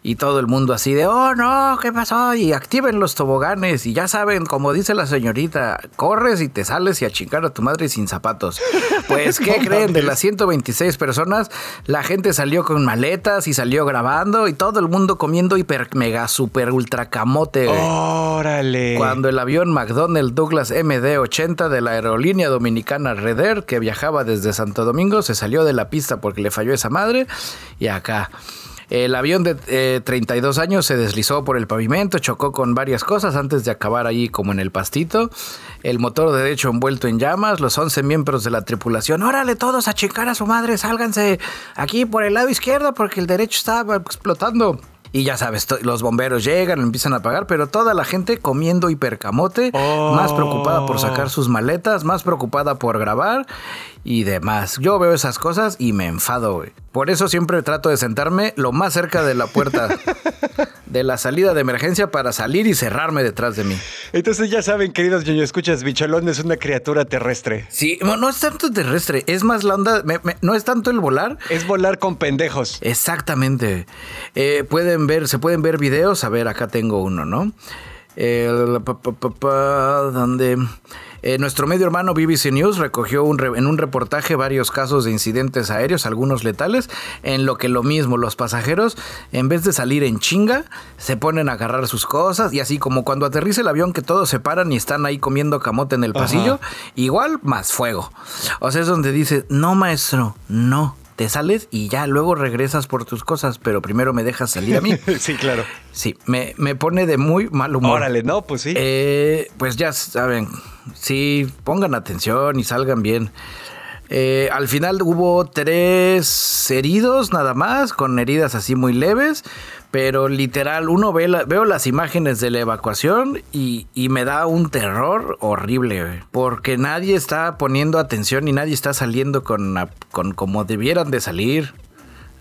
Y todo el mundo así de, oh no, ¿qué pasó? Y activen los toboganes. Y ya saben, como dice la señorita, corres y te sales y a chingar a tu madre sin zapatos. Pues, ¿qué creen? De las 126 personas, la gente salió con maletas y salió grabando y todo el mundo comiendo hiper, mega, super, ultra camote. Órale. Cuando el avión McDonnell Douglas MD-80 de la aerolínea dominicana Red Air, que viajaba desde Santo Domingo, se salió de la pista porque le falló esa madre. Y acá. El avión de eh, 32 años se deslizó por el pavimento, chocó con varias cosas antes de acabar ahí como en el pastito. El motor derecho envuelto en llamas, los 11 miembros de la tripulación, órale todos a checar a su madre, sálganse aquí por el lado izquierdo porque el derecho estaba explotando. Y ya sabes, los bomberos llegan, lo empiezan a apagar, pero toda la gente comiendo hipercamote, Oh. más preocupada por sacar sus maletas, más preocupada por grabar y demás. Yo veo esas cosas y me enfado, güey. Por eso siempre trato de sentarme lo más cerca de la puerta de la salida de emergencia para salir y cerrarme detrás de mí. Entonces ya saben, queridos ñoño, escuchas, Bicholón es una criatura terrestre. Sí, no, no es tanto terrestre, es más la onda, me- me- no es tanto el volar, Es volar con pendejos. Exactamente. Eh, pueden ver, se pueden ver videos. A ver, acá tengo uno, ¿no? Pa, pa, pa, donde eh, nuestro medio hermano BBC News recogió un re- en un reportaje varios casos de incidentes aéreos, algunos letales, en lo que lo mismo, los pasajeros, en vez de salir en chinga, se ponen a agarrar sus cosas y así como cuando aterriza el avión que todos se paran y están ahí comiendo camote en el Ajá. pasillo, igual más fuego. O sea, es donde dice, no maestro, no. Te sales y ya luego regresas por tus cosas, pero primero me dejas salir a mí. sí, claro. Sí, me, me pone de muy mal humor. Órale, no, pues sí. Eh, pues ya saben, sí, pongan atención y salgan bien. Eh, al final hubo tres heridos nada más, con heridas así muy leves, pero literal, uno ve la- veo las imágenes de la evacuación y, y me da un terror horrible, porque nadie está poniendo atención y nadie está saliendo con, como debieran de salir,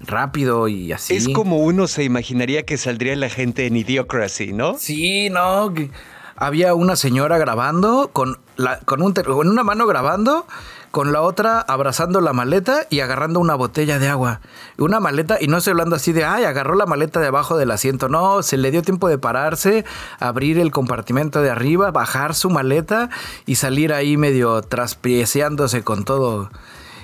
rápido y así. Es como uno se imaginaría que saldría la gente en Idiocracy, ¿no? Sí, no. que Había una señora grabando con, con una mano grabando, con la otra abrazando la maleta y agarrando una botella de agua. Una maleta, y no estoy hablando así de, ay, agarró la maleta de abajo del asiento. No, se le dio tiempo de pararse, abrir el compartimento de arriba, bajar su maleta y salir ahí medio traspieceándose con todo.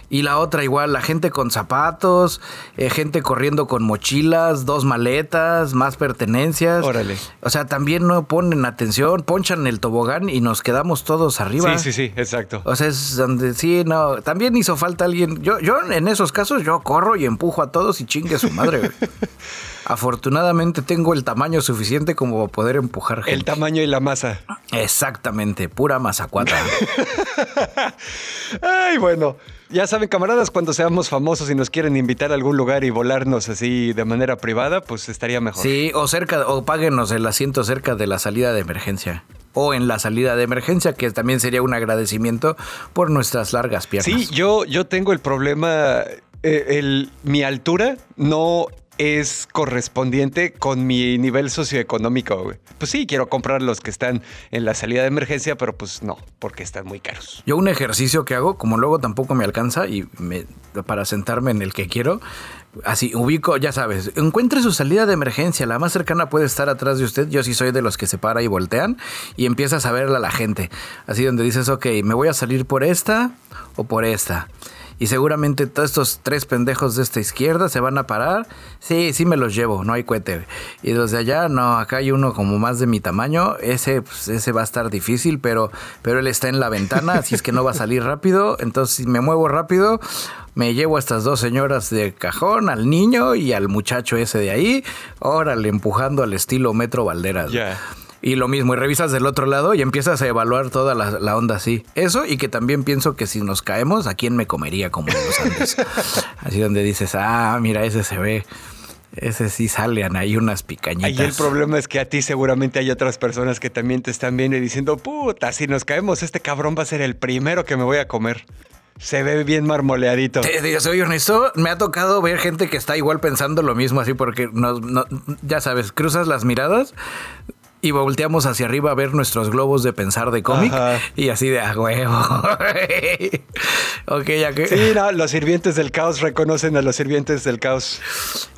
Y la otra igual, la gente con zapatos, eh, gente corriendo con mochilas, dos maletas, más pertenencias. Órale. O sea, también no ponen atención, ponchan el tobogán y nos quedamos todos arriba. Sí, sí, sí, exacto. O sea, es donde sí, no. También hizo falta alguien. Yo, yo en esos casos, yo corro y empujo a todos y chingue a su madre, güey. Afortunadamente tengo el tamaño suficiente como para poder empujar gente. El tamaño y la masa. Exactamente, pura mazacuata. Ay, bueno. Ya saben, camaradas, cuando seamos famosos y nos quieren invitar a algún lugar y volarnos así de manera privada, pues estaría mejor. Sí, o cerca, o páguenos el asiento cerca de la salida de emergencia. O en la salida de emergencia, que también sería un agradecimiento por nuestras largas piernas. Sí, yo, yo tengo el problema, eh, el, mi altura no es correspondiente con mi nivel socioeconómico. Pues sí, quiero comprar los que están en la salida de emergencia, pero pues no, porque están muy caros. Yo un ejercicio que hago, como luego tampoco me alcanza y me- para sentarme en el que quiero, así ubico, ya sabes, encuentre su salida de emergencia, la más cercana puede estar atrás de usted. Yo sí soy de los que se para y voltean y empiezas a verla la gente. Así donde dices, ok, me voy a salir por esta o por esta. Y seguramente todos estos tres pendejos de esta izquierda se van a parar. Sí, sí me los llevo, no hay cohete. Y los de allá, no, acá hay uno como más de mi tamaño. Ese, pues, ese va a estar difícil, pero, pero él está en la ventana, así es que no va a salir rápido. Entonces, si me muevo rápido, me llevo a estas dos señoras de cajón, al niño y al muchacho ese de ahí. Órale, empujando al estilo Metro Valderas. Ya. Y lo mismo, y revisas del otro lado y empiezas a evaluar toda la, la onda así. Eso y que también pienso que si nos caemos, ¿a quién me comería como en los Andes? así donde dices, ah, mira, ese se ve. Ese sí salen ahí unas picañitas. Ahí el problema es que a ti seguramente hay otras personas que también te están viendo y diciendo, puta, si nos caemos, este cabrón va a ser el primero que me voy a comer. Se ve bien marmoleadito. Te soy honesto, me ha tocado ver gente que está igual pensando lo mismo, así porque nos, no- ya sabes, cruzas las miradas y volteamos hacia arriba a ver nuestros globos de pensar de cómic y así de a huevo. ok, ya que. Sí, no, los sirvientes del caos reconocen a los sirvientes del caos.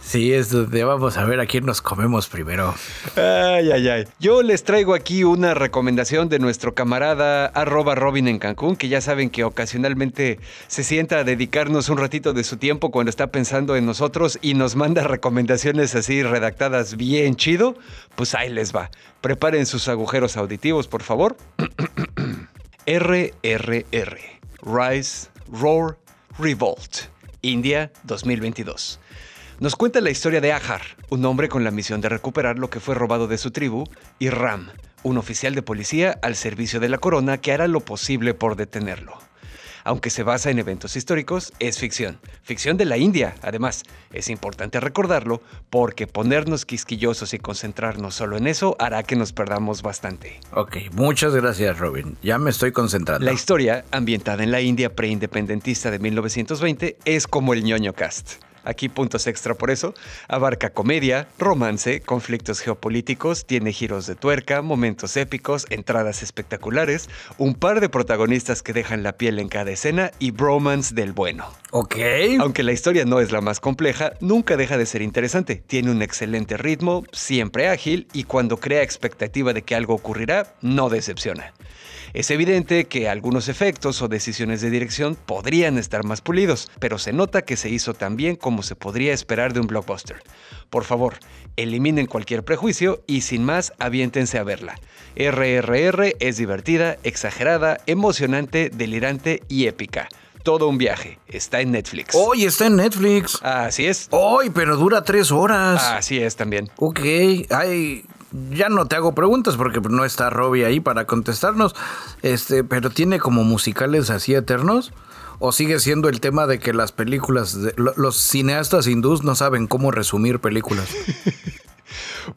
Sí, es donde vamos a ver a quién nos comemos primero. Ay, ay, ay. Yo les traigo aquí una recomendación de nuestro camarada arroba Robin en Cancún, que ya saben que ocasionalmente se sienta a dedicarnos un ratito de su tiempo cuando está pensando en nosotros y nos manda recomendaciones así redactadas bien chido. Pues ahí les va. Preparen sus agujeros auditivos, por favor. RRR. Rise, Roar, Revolt. India 2022. Nos cuenta la historia de Ajar, un hombre con la misión de recuperar lo que fue robado de su tribu, y Ram, un oficial de policía al servicio de la corona que hará lo posible por detenerlo. Aunque se basa en eventos históricos, es ficción. Ficción de la India, además. Es importante recordarlo porque ponernos quisquillosos y concentrarnos solo en eso hará que nos perdamos bastante. Ok, muchas gracias Robin. Ya me estoy concentrando. La historia, ambientada en la India preindependentista de 1920, es como el ñoño cast aquí puntos extra por eso, abarca comedia, romance, conflictos geopolíticos, tiene giros de tuerca, momentos épicos, entradas espectaculares, un par de protagonistas que dejan la piel en cada escena y bromance del bueno. Ok. Aunque la historia no es la más compleja, nunca deja de ser interesante. Tiene un excelente ritmo, siempre ágil y cuando crea expectativa de que algo ocurrirá, no decepciona. Es evidente que algunos efectos o decisiones de dirección podrían estar más pulidos, pero se nota que se hizo tan bien como se podría esperar de un blockbuster. Por favor, eliminen cualquier prejuicio y sin más aviéntense a verla. RRR es divertida, exagerada, emocionante, delirante y épica todo un viaje. Está en Netflix. Hoy está en Netflix. Así es. Hoy, pero dura tres horas. Así es también. Ok. Ay, ya no te hago preguntas porque no está Robbie ahí para contestarnos. Este, pero tiene como musicales así eternos. ¿O sigue siendo el tema de que las películas, los cineastas hindús no saben cómo resumir películas?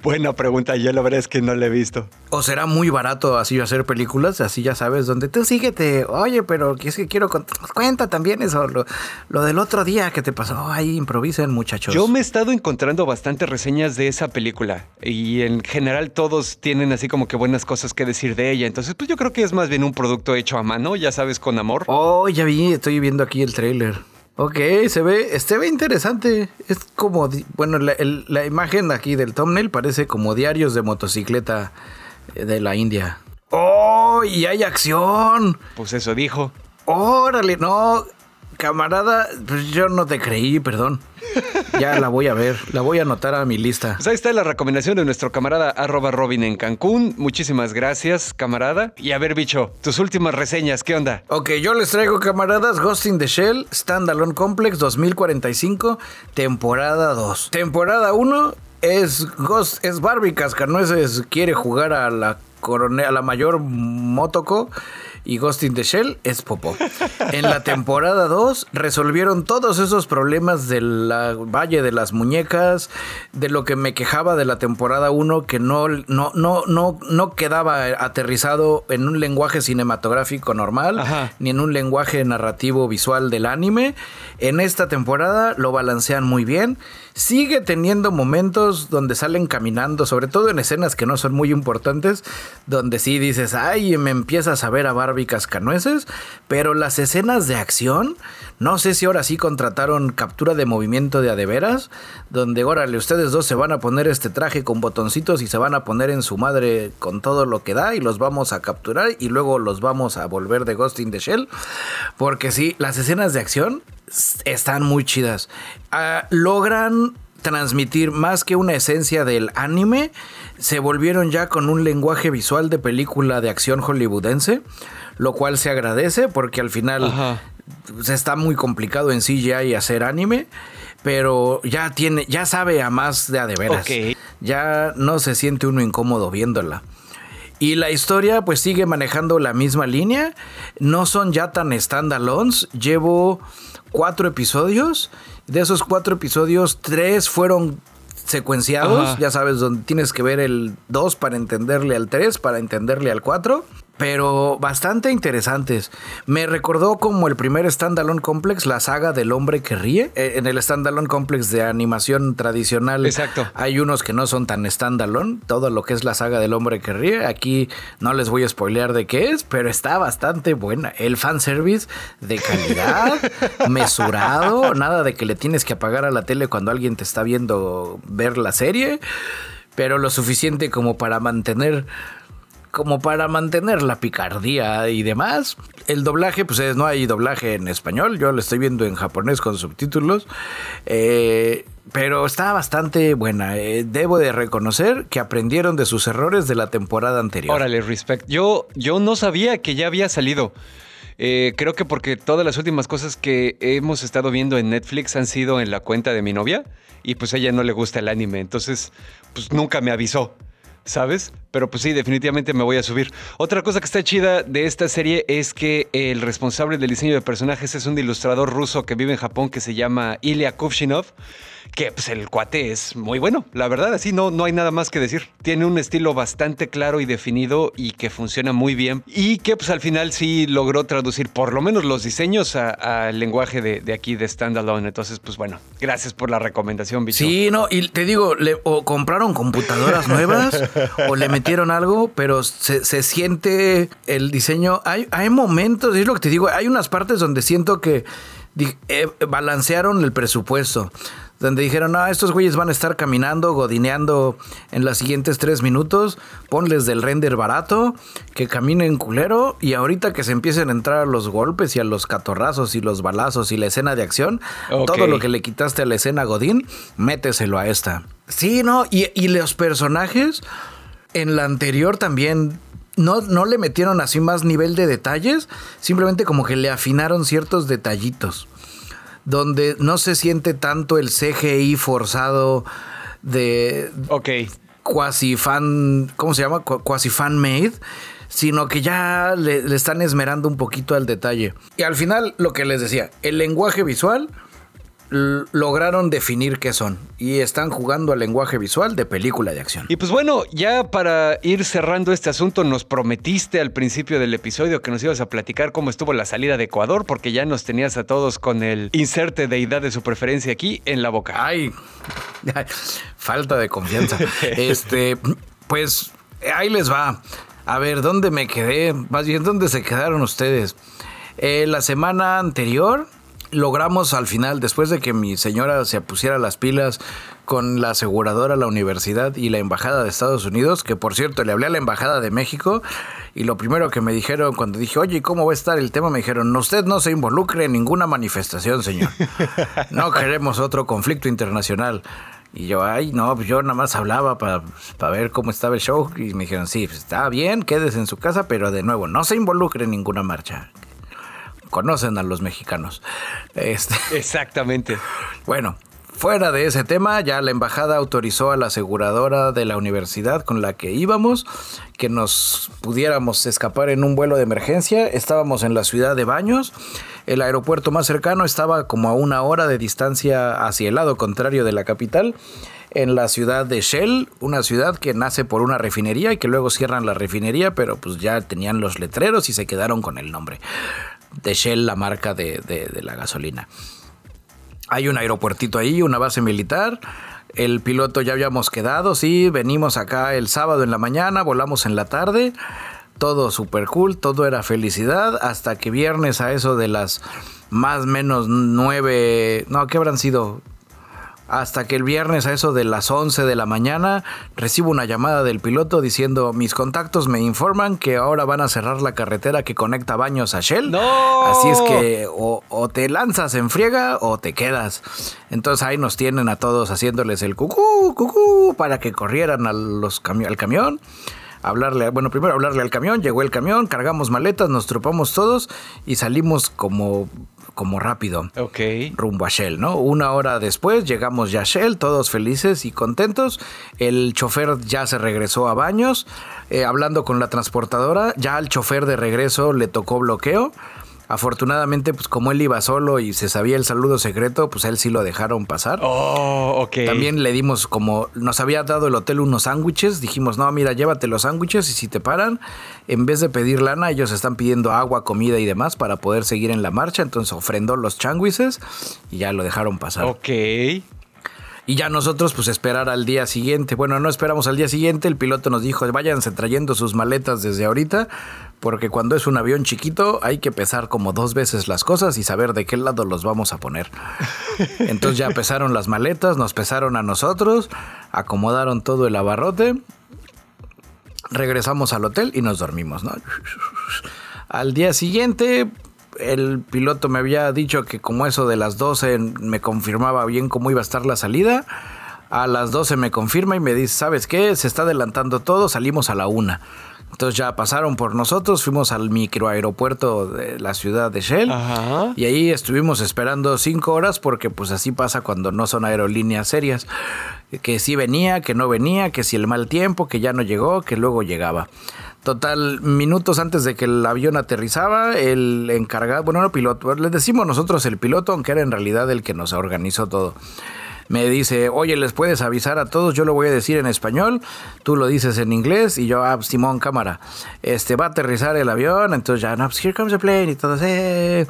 Buena pregunta, yo la verdad es que no la he visto. ¿O será muy barato así hacer películas? Así ya sabes, donde tú síguete, oye, pero es que quiero cuenta también eso, lo, del otro día que te pasó, ahí improvisen muchachos. Yo me he estado encontrando bastantes reseñas de esa película y en general todos tienen así como que buenas cosas que decir de ella, entonces pues yo creo que es más bien un producto hecho a mano, ya sabes, con amor. Oh, ya vi, estoy viendo aquí el trailer. Ok, se ve, se ve interesante. Es como, bueno, la, imagen aquí del thumbnail parece como diarios de motocicleta eh, de la India. ¡Oh! Y hay acción. Pues eso dijo. Órale, no, camarada, pues yo no te creí, perdón. Ya la voy a ver, la voy a anotar a mi lista. Pues ahí está la recomendación de nuestro camarada arroba Robin en Cancún. Muchísimas gracias, camarada. Y a ver, bicho, tus últimas reseñas, ¿qué onda? Ok, yo les traigo, camaradas, Ghost in the Shell, Standalone Complex 2045, temporada 2. Temporada 1 es Ghost, es Barbie Cascanueces, quiere jugar a la a la mayor Motoko y Ghost in the Shell es Popo. En la temporada 2 resolvieron todos esos problemas del Valle de las Muñecas, de lo que me quejaba de la temporada 1 que no, no, no, no, no quedaba aterrizado en un lenguaje cinematográfico normal, ni en un lenguaje narrativo visual del anime. En esta temporada lo balancean muy bien. Sigue teniendo momentos donde salen caminando, sobre todo en escenas que no son muy importantes, donde sí dices, ay, me empiezas a ver a Barbie cascanueces, pero las escenas de acción, no sé si ahora sí contrataron captura de movimiento de adeveras, donde órale, ustedes dos se van a poner este traje con botoncitos y se van a poner en su madre con todo lo que da y los vamos a capturar y luego los vamos a volver de Ghost in the Shell, porque sí, las escenas de acción están muy chidas. Ah, logran transmitir más que una esencia del anime, se volvieron ya con un lenguaje visual de película de acción hollywoodense, lo cual se agradece porque al final se está muy complicado en CGI hacer anime, pero ya tiene, ya sabe a más de a de veras. Ya no se siente uno incómodo viéndola. Y la historia pues sigue manejando la misma línea. No son ya tan standalones. Llevo cuatro episodios. De esos cuatro episodios, tres fueron secuenciados. Ya sabes, donde tienes que ver el 2 para entenderle al 3, para entenderle al 4. Pero bastante interesantes. Me recordó como el primer Standalone Complex, la saga del hombre que ríe. Eh, en el Standalone Complex de animación tradicional Exacto. hay unos que no son tan standalone, todo lo que es la saga del hombre que ríe. Aquí no les voy a spoilear de qué es, pero está bastante buena. El fanservice de calidad, mesurado, nada de que le tienes que apagar a la tele cuando alguien te está viendo ver la serie, pero lo suficiente como para mantener como para mantener la picardía y demás. El doblaje, pues es, no hay doblaje en español, yo lo estoy viendo en japonés con subtítulos, eh, pero está bastante buena. Eh, debo de reconocer que aprendieron de sus errores de la temporada anterior. Órale, respect. Yo, yo no sabía que ya había salido. Eh, creo que porque todas las últimas cosas que hemos estado viendo en Netflix han sido en la cuenta de mi novia y pues ella no le gusta el anime, entonces pues nunca me avisó. ¿Sabes? Pero pues sí, definitivamente me voy a subir. Otra cosa que está chida de esta serie es que el responsable del diseño de personajes es un ilustrador ruso que vive en Japón que se llama Ilya Kuvshinov que pues el cuate es muy bueno, la verdad, así no, no hay nada más que decir. Tiene un estilo bastante claro y definido y que funciona muy bien y que pues al final sí logró traducir por lo menos los diseños al lenguaje de, aquí de Standalone. Entonces, pues bueno, gracias por la recomendación, bicho. Sí, no, y te digo, o compraron computadoras nuevas o le metieron algo, pero se, siente el diseño. Hay, hay momentos, es lo que te digo, hay unas partes donde siento que eh, balancearon el presupuesto donde dijeron, ah, estos güeyes van a estar caminando, godineando en los siguientes tres minutos, ponles del render barato, que caminen culero, y ahorita que se empiecen a entrar a los golpes y a los catorrazos y los balazos y la escena de acción, todo lo que le quitaste a la escena Godín, méteselo a esta. Sí, ¿no? Y, y los personajes, en la anterior también no, no, le metieron así más nivel de detalles, simplemente como que le afinaron ciertos detallitos donde no se siente tanto el CGI forzado de ok cuasi fan, ¿cómo se llama? Cuasi fan made, sino que ya le, le, están esmerando un poquito al detalle. Y al final, lo que les decía, el lenguaje visual lograron definir qué son y están jugando al lenguaje visual de película de acción. Y pues bueno, ya para ir cerrando este asunto, nos prometiste al principio del episodio que nos ibas a platicar cómo estuvo la salida de Ecuador, porque ya nos tenías a todos con el inserte deidad de su preferencia aquí en la boca. Ay, falta de confianza. este, pues ahí les va. A ver, ¿dónde me quedé? Más bien, ¿dónde se quedaron ustedes? Eh, la semana anterior logramos al final, después de que mi señora se pusiera las pilas con la aseguradora, la universidad y la embajada de Estados Unidos, que por cierto le hablé a la embajada de México y lo primero que me dijeron cuando dije, oye, ¿cómo va a estar el tema? Me dijeron, usted no se involucre en ninguna manifestación, señor. No queremos otro conflicto internacional. Y yo, ay, no, pues yo nada más hablaba para ver cómo estaba el show. Y me dijeron, sí, pues está bien, quédese en su casa, pero de nuevo, no se involucre en ninguna marcha conocen a los mexicanos. Este, Exactamente. Bueno, fuera de ese tema, ya la embajada autorizó a la aseguradora de la universidad con la que íbamos que nos pudiéramos escapar en un vuelo de emergencia. Estábamos en la ciudad de Baños. El aeropuerto más cercano estaba como a una hora de distancia hacia el lado contrario de la capital en la ciudad de Shell, una ciudad que nace por una refinería y que luego cierran la refinería, pero pues ya tenían los letreros y se quedaron con el nombre de Shell, la marca de, la gasolina. Hay un aeropuertito ahí, una base militar. El piloto ya habíamos quedado, sí, venimos acá el sábado en la mañana, volamos en la tarde. Todo súper cool, todo era felicidad, hasta que viernes a eso de las más menos nueve, no, ¿qué habrán sido? Hasta que el viernes a eso de las 11 de la mañana recibo una llamada del piloto diciendo mis contactos me informan que ahora van a cerrar la carretera que conecta Baños a Shell. ¡No! Así es que o, te lanzas en friega o te quedas. Entonces ahí nos tienen a todos haciéndoles el cucú, cucú, para que corrieran a los al camión hablarle, bueno, primero hablarle al camión, llegó el camión, cargamos maletas, nos tropamos todos y salimos como como rápido. Ok. Rumbo a Shell, ¿no? Una hora después llegamos ya a Shell, todos felices y contentos. El chofer ya se regresó a baños, eh, hablando con la transportadora. Ya al chofer de regreso le tocó bloqueo. Afortunadamente, pues como él iba solo y se sabía el saludo secreto, pues él sí lo dejaron pasar. Oh, ok. También le dimos como, nos había dado el hotel unos sándwiches, dijimos, no, mira, llévate los sándwiches y si te paran, en vez de pedir lana, ellos están pidiendo agua, comida y demás para poder seguir en la marcha, entonces ofrendó los changuises y ya lo dejaron pasar. Ok. Y ya nosotros pues esperar al día siguiente. Bueno, no esperamos al día siguiente, el piloto nos dijo, váyanse trayendo sus maletas desde ahorita, porque cuando es un avión chiquito hay que pesar como dos veces las cosas y saber de qué lado los vamos a poner. Entonces ya pesaron las maletas, nos pesaron a nosotros, acomodaron todo el abarrote, regresamos al hotel y nos dormimos, ¿no? Al día siguiente el piloto me había dicho que como eso de las 12 me confirmaba bien cómo iba a estar la salida. A las 12 me confirma y me dice, ¿sabes qué? Se está adelantando todo, salimos a la una. Entonces ya pasaron por nosotros, fuimos al microaeropuerto de la ciudad de Shell y ahí estuvimos esperando cinco horas porque pues así pasa cuando no son aerolíneas serias. Que si venía, que no venía, que si el mal tiempo, que ya no llegó, que luego llegaba. Total, minutos antes de que el avión aterrizaba, el encargado, bueno, el piloto, le decimos nosotros el piloto, aunque era en realidad el que nos organizó todo. Me dice, oye, ¿les puedes avisar a todos? Yo lo voy a decir en español, tú lo dices en inglés y yo, ah, Simón, cámara. Este, va a aterrizar el avión, entonces ya, no, pues here comes the plane y todo, eh.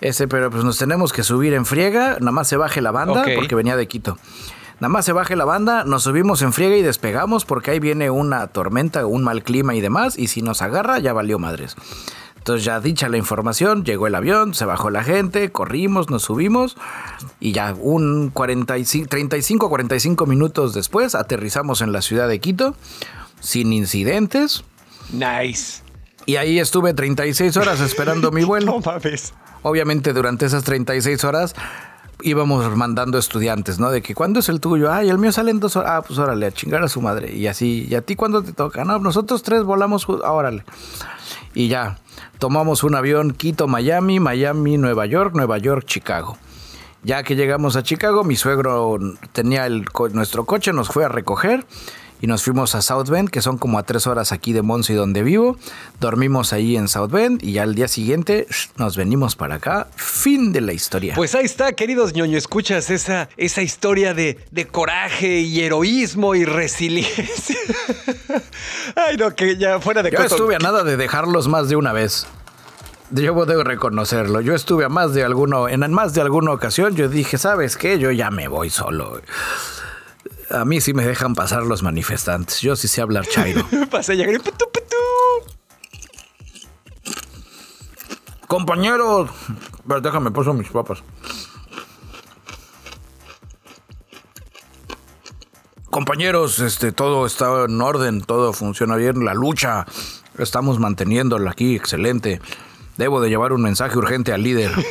Ese, pero pues nos tenemos que subir en friega, nada más se baje la banda porque venía de Quito. Nada más se baje la banda, nos subimos en friega y despegamos porque ahí viene una tormenta, un mal clima y demás. Y si nos agarra, ya valió madres. Entonces ya dicha la información, llegó el avión, se bajó la gente, corrimos, nos subimos y ya un 45, 35 45 minutos después aterrizamos en la ciudad de Quito sin incidentes. Nice. Y ahí estuve 36 horas esperando mi vuelo. No mames. Obviamente durante esas 36 horas íbamos mandando estudiantes, ¿no? De que cuándo es el tuyo, ay, el mío sale en dos horas, ah, pues órale, a chingar a su madre. Y así, ¿y a ti cuándo te toca? No, nosotros tres volamos, ah, órale. Y ya, tomamos un avión Quito, Miami, Miami, Nueva York, Nueva York, Chicago. Ya que llegamos a Chicago, mi suegro tenía el, nuestro coche, nos fue a recoger y nos fuimos a South Bend, que son como a tres horas aquí de Monsi donde vivo. Dormimos ahí en South Bend y ya al día siguiente nos venimos para acá. Fin de la historia. Pues ahí está, queridos ñoño, escuchas esa, esa historia de, de coraje y heroísmo y resiliencia. Ay, no, que ya fuera de Yo estuve a nada de dejarlos más de una vez. Yo puedo reconocerlo. Yo estuve a más de alguno, en más de alguna ocasión, yo dije, ¿sabes qué? Yo ya me voy solo. A mí sí me dejan pasar los manifestantes. Yo sí sé hablar chairo. Pasé ya. Compañeros. Pero déjame, paso mis papas. Compañeros, este, todo está en orden, todo funciona bien. La lucha, estamos manteniéndola aquí, excelente. Debo de llevar un mensaje urgente al líder.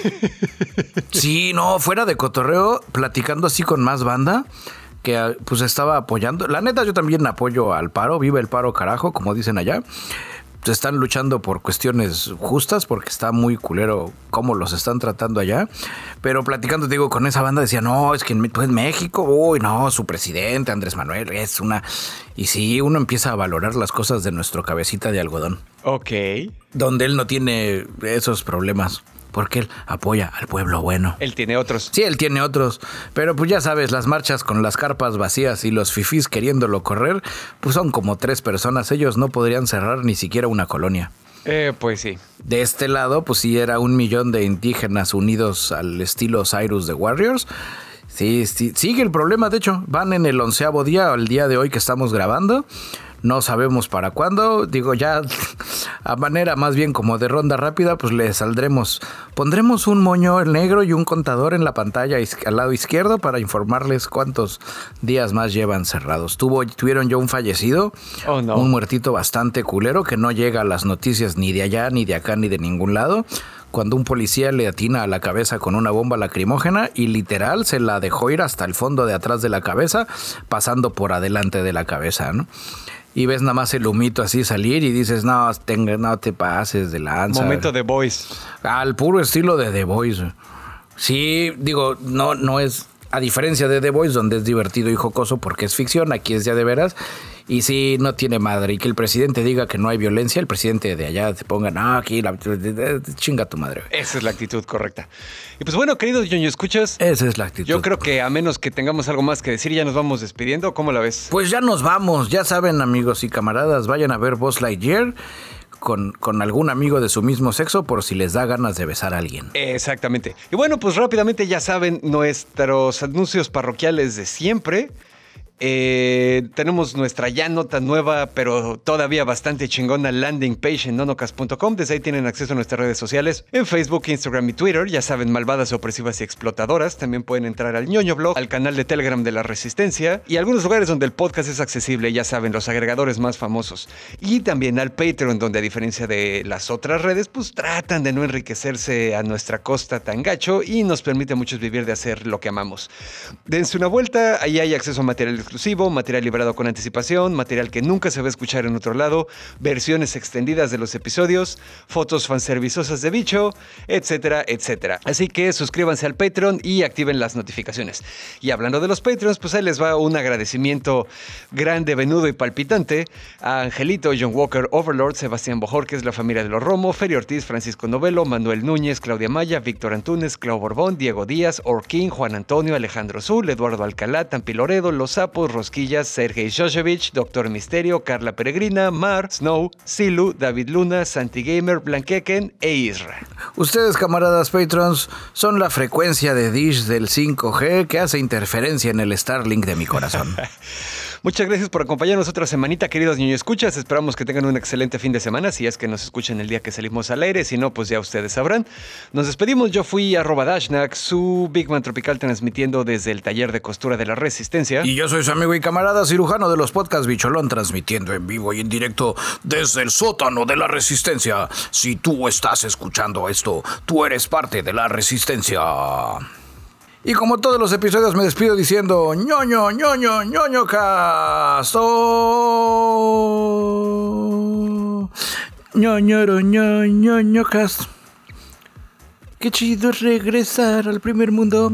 Sí, no, fuera de cotorreo, platicando así con más banda que pues estaba apoyando. La neta, yo también apoyo al paro, vive el paro carajo, como dicen allá. Están luchando por cuestiones justas porque está muy culero cómo los están tratando allá. Pero platicando, digo, con esa banda decía, no, es que en pues, México, uy, no, su presidente, Andrés Manuel, es una... Y sí, uno empieza a valorar las cosas de nuestro cabecita de algodón. Ok. Donde él no tiene esos problemas porque él apoya al pueblo bueno. Él tiene otros. Sí, él tiene otros. Pero pues ya sabes, las marchas con las carpas vacías y los fifís queriéndolo correr, pues son como tres personas. Ellos no podrían cerrar ni siquiera una colonia. Eh, pues sí. De este lado, pues sí era un millón de indígenas unidos al estilo Cyrus de Warriors. Sí, sí, sigue el problema, de hecho, van en el onceavo día, el día de hoy que estamos grabando no sabemos para cuándo. Digo, ya a manera más bien como de ronda rápida, pues le saldremos. Pondremos un moño negro y un contador en la pantalla al lado izquierdo para informarles cuántos días más llevan cerrados. Tuvo, tuvieron ya un fallecido, oh, un muertito bastante culero que no llega a las noticias ni de allá, ni de acá, ni de ningún lado cuando un policía le atina a la cabeza con una bomba lacrimógena y literal se la dejó ir hasta el fondo de atrás de la cabeza, pasando por adelante de la cabeza, ¿no? Y ves nada más el humito así salir y dices, no, tenga, no te pases de lanza. Momento de Voice. Al puro estilo de The Voice. Sí, digo, no, no es, a diferencia de The Voice, donde es divertido y jocoso porque es ficción, aquí es ya de veras. Y si no tiene madre y que el presidente diga que no hay violencia, el presidente de allá te ponga, no, aquí la, chinga tu madre. Esa es la actitud correcta. Y pues bueno, queridos ñoño, ¿escuchas? Esa es la actitud. Yo creo que a menos que tengamos algo más que decir, ya nos vamos despidiendo. ¿Cómo la ves? Pues ya nos vamos. Ya saben, amigos y camaradas, vayan a ver Boss Lightyear con, con, algún amigo de su mismo sexo por si les da ganas de besar a alguien. Exactamente. Y bueno, pues rápidamente ya saben nuestros anuncios parroquiales de siempre. Eh, tenemos nuestra ya nota nueva, pero todavía bastante chingona landing page en nonocas.com. Desde ahí tienen acceso a nuestras redes sociales en Facebook, Instagram y Twitter. Ya saben, malvadas, opresivas y explotadoras. También pueden entrar al ñoño blog, al canal de Telegram de la Resistencia y algunos lugares donde el podcast es accesible. Ya saben, los agregadores más famosos. Y también al Patreon, donde a diferencia de las otras redes, pues tratan de no enriquecerse a nuestra costa tan gacho y nos permite a muchos vivir de hacer lo que amamos. Dense una vuelta, ahí hay acceso a material material liberado con anticipación, material que nunca se va a escuchar en otro lado, versiones extendidas de los episodios, fotos fanservicosas de bicho, etcétera, etcétera. Así que suscríbanse al Patreon y activen las notificaciones. Y hablando de los Patreons, pues ahí les va un agradecimiento grande, venudo y palpitante a Angelito, John Walker, Overlord, Sebastián Bojorquez, la familia de los Romo, Ferio Ortiz, Francisco Novelo, Manuel Núñez, Claudia Maya, Víctor Antunes, Clau Borbón, Diego Díaz, Orquín, Juan Antonio, Alejandro Zul, Eduardo Alcalá, Tampiloredo, Los Sapos, Rosquillas, Sergei Shoshevich, Doctor Misterio, Carla Peregrina, Mar, Snow, Silu, David Luna, Santi Gamer, Blanqueken e Isra. Ustedes, camaradas patrons, son la frecuencia de Dish del 5G que hace interferencia en el Starlink de mi corazón. Muchas gracias por acompañarnos otra semanita, queridos niños escuchas. Esperamos que tengan un excelente fin de semana, si es que nos escuchan el día que salimos al aire, si no, pues ya ustedes sabrán. Nos despedimos, yo fui arroba Dashnak, su Big Man Tropical transmitiendo desde el taller de costura de la Resistencia. Y yo soy su amigo y camarada cirujano de los podcasts Bicholón, transmitiendo en vivo y en directo desde el sótano de la Resistencia. Si tú estás escuchando esto, tú eres parte de la Resistencia. Y como todos los episodios me despido diciendo ñoño, ñoño, ñoño cast. Oh, ñoñoro, ñoño, ñoño cast. Qué chido regresar al primer mundo.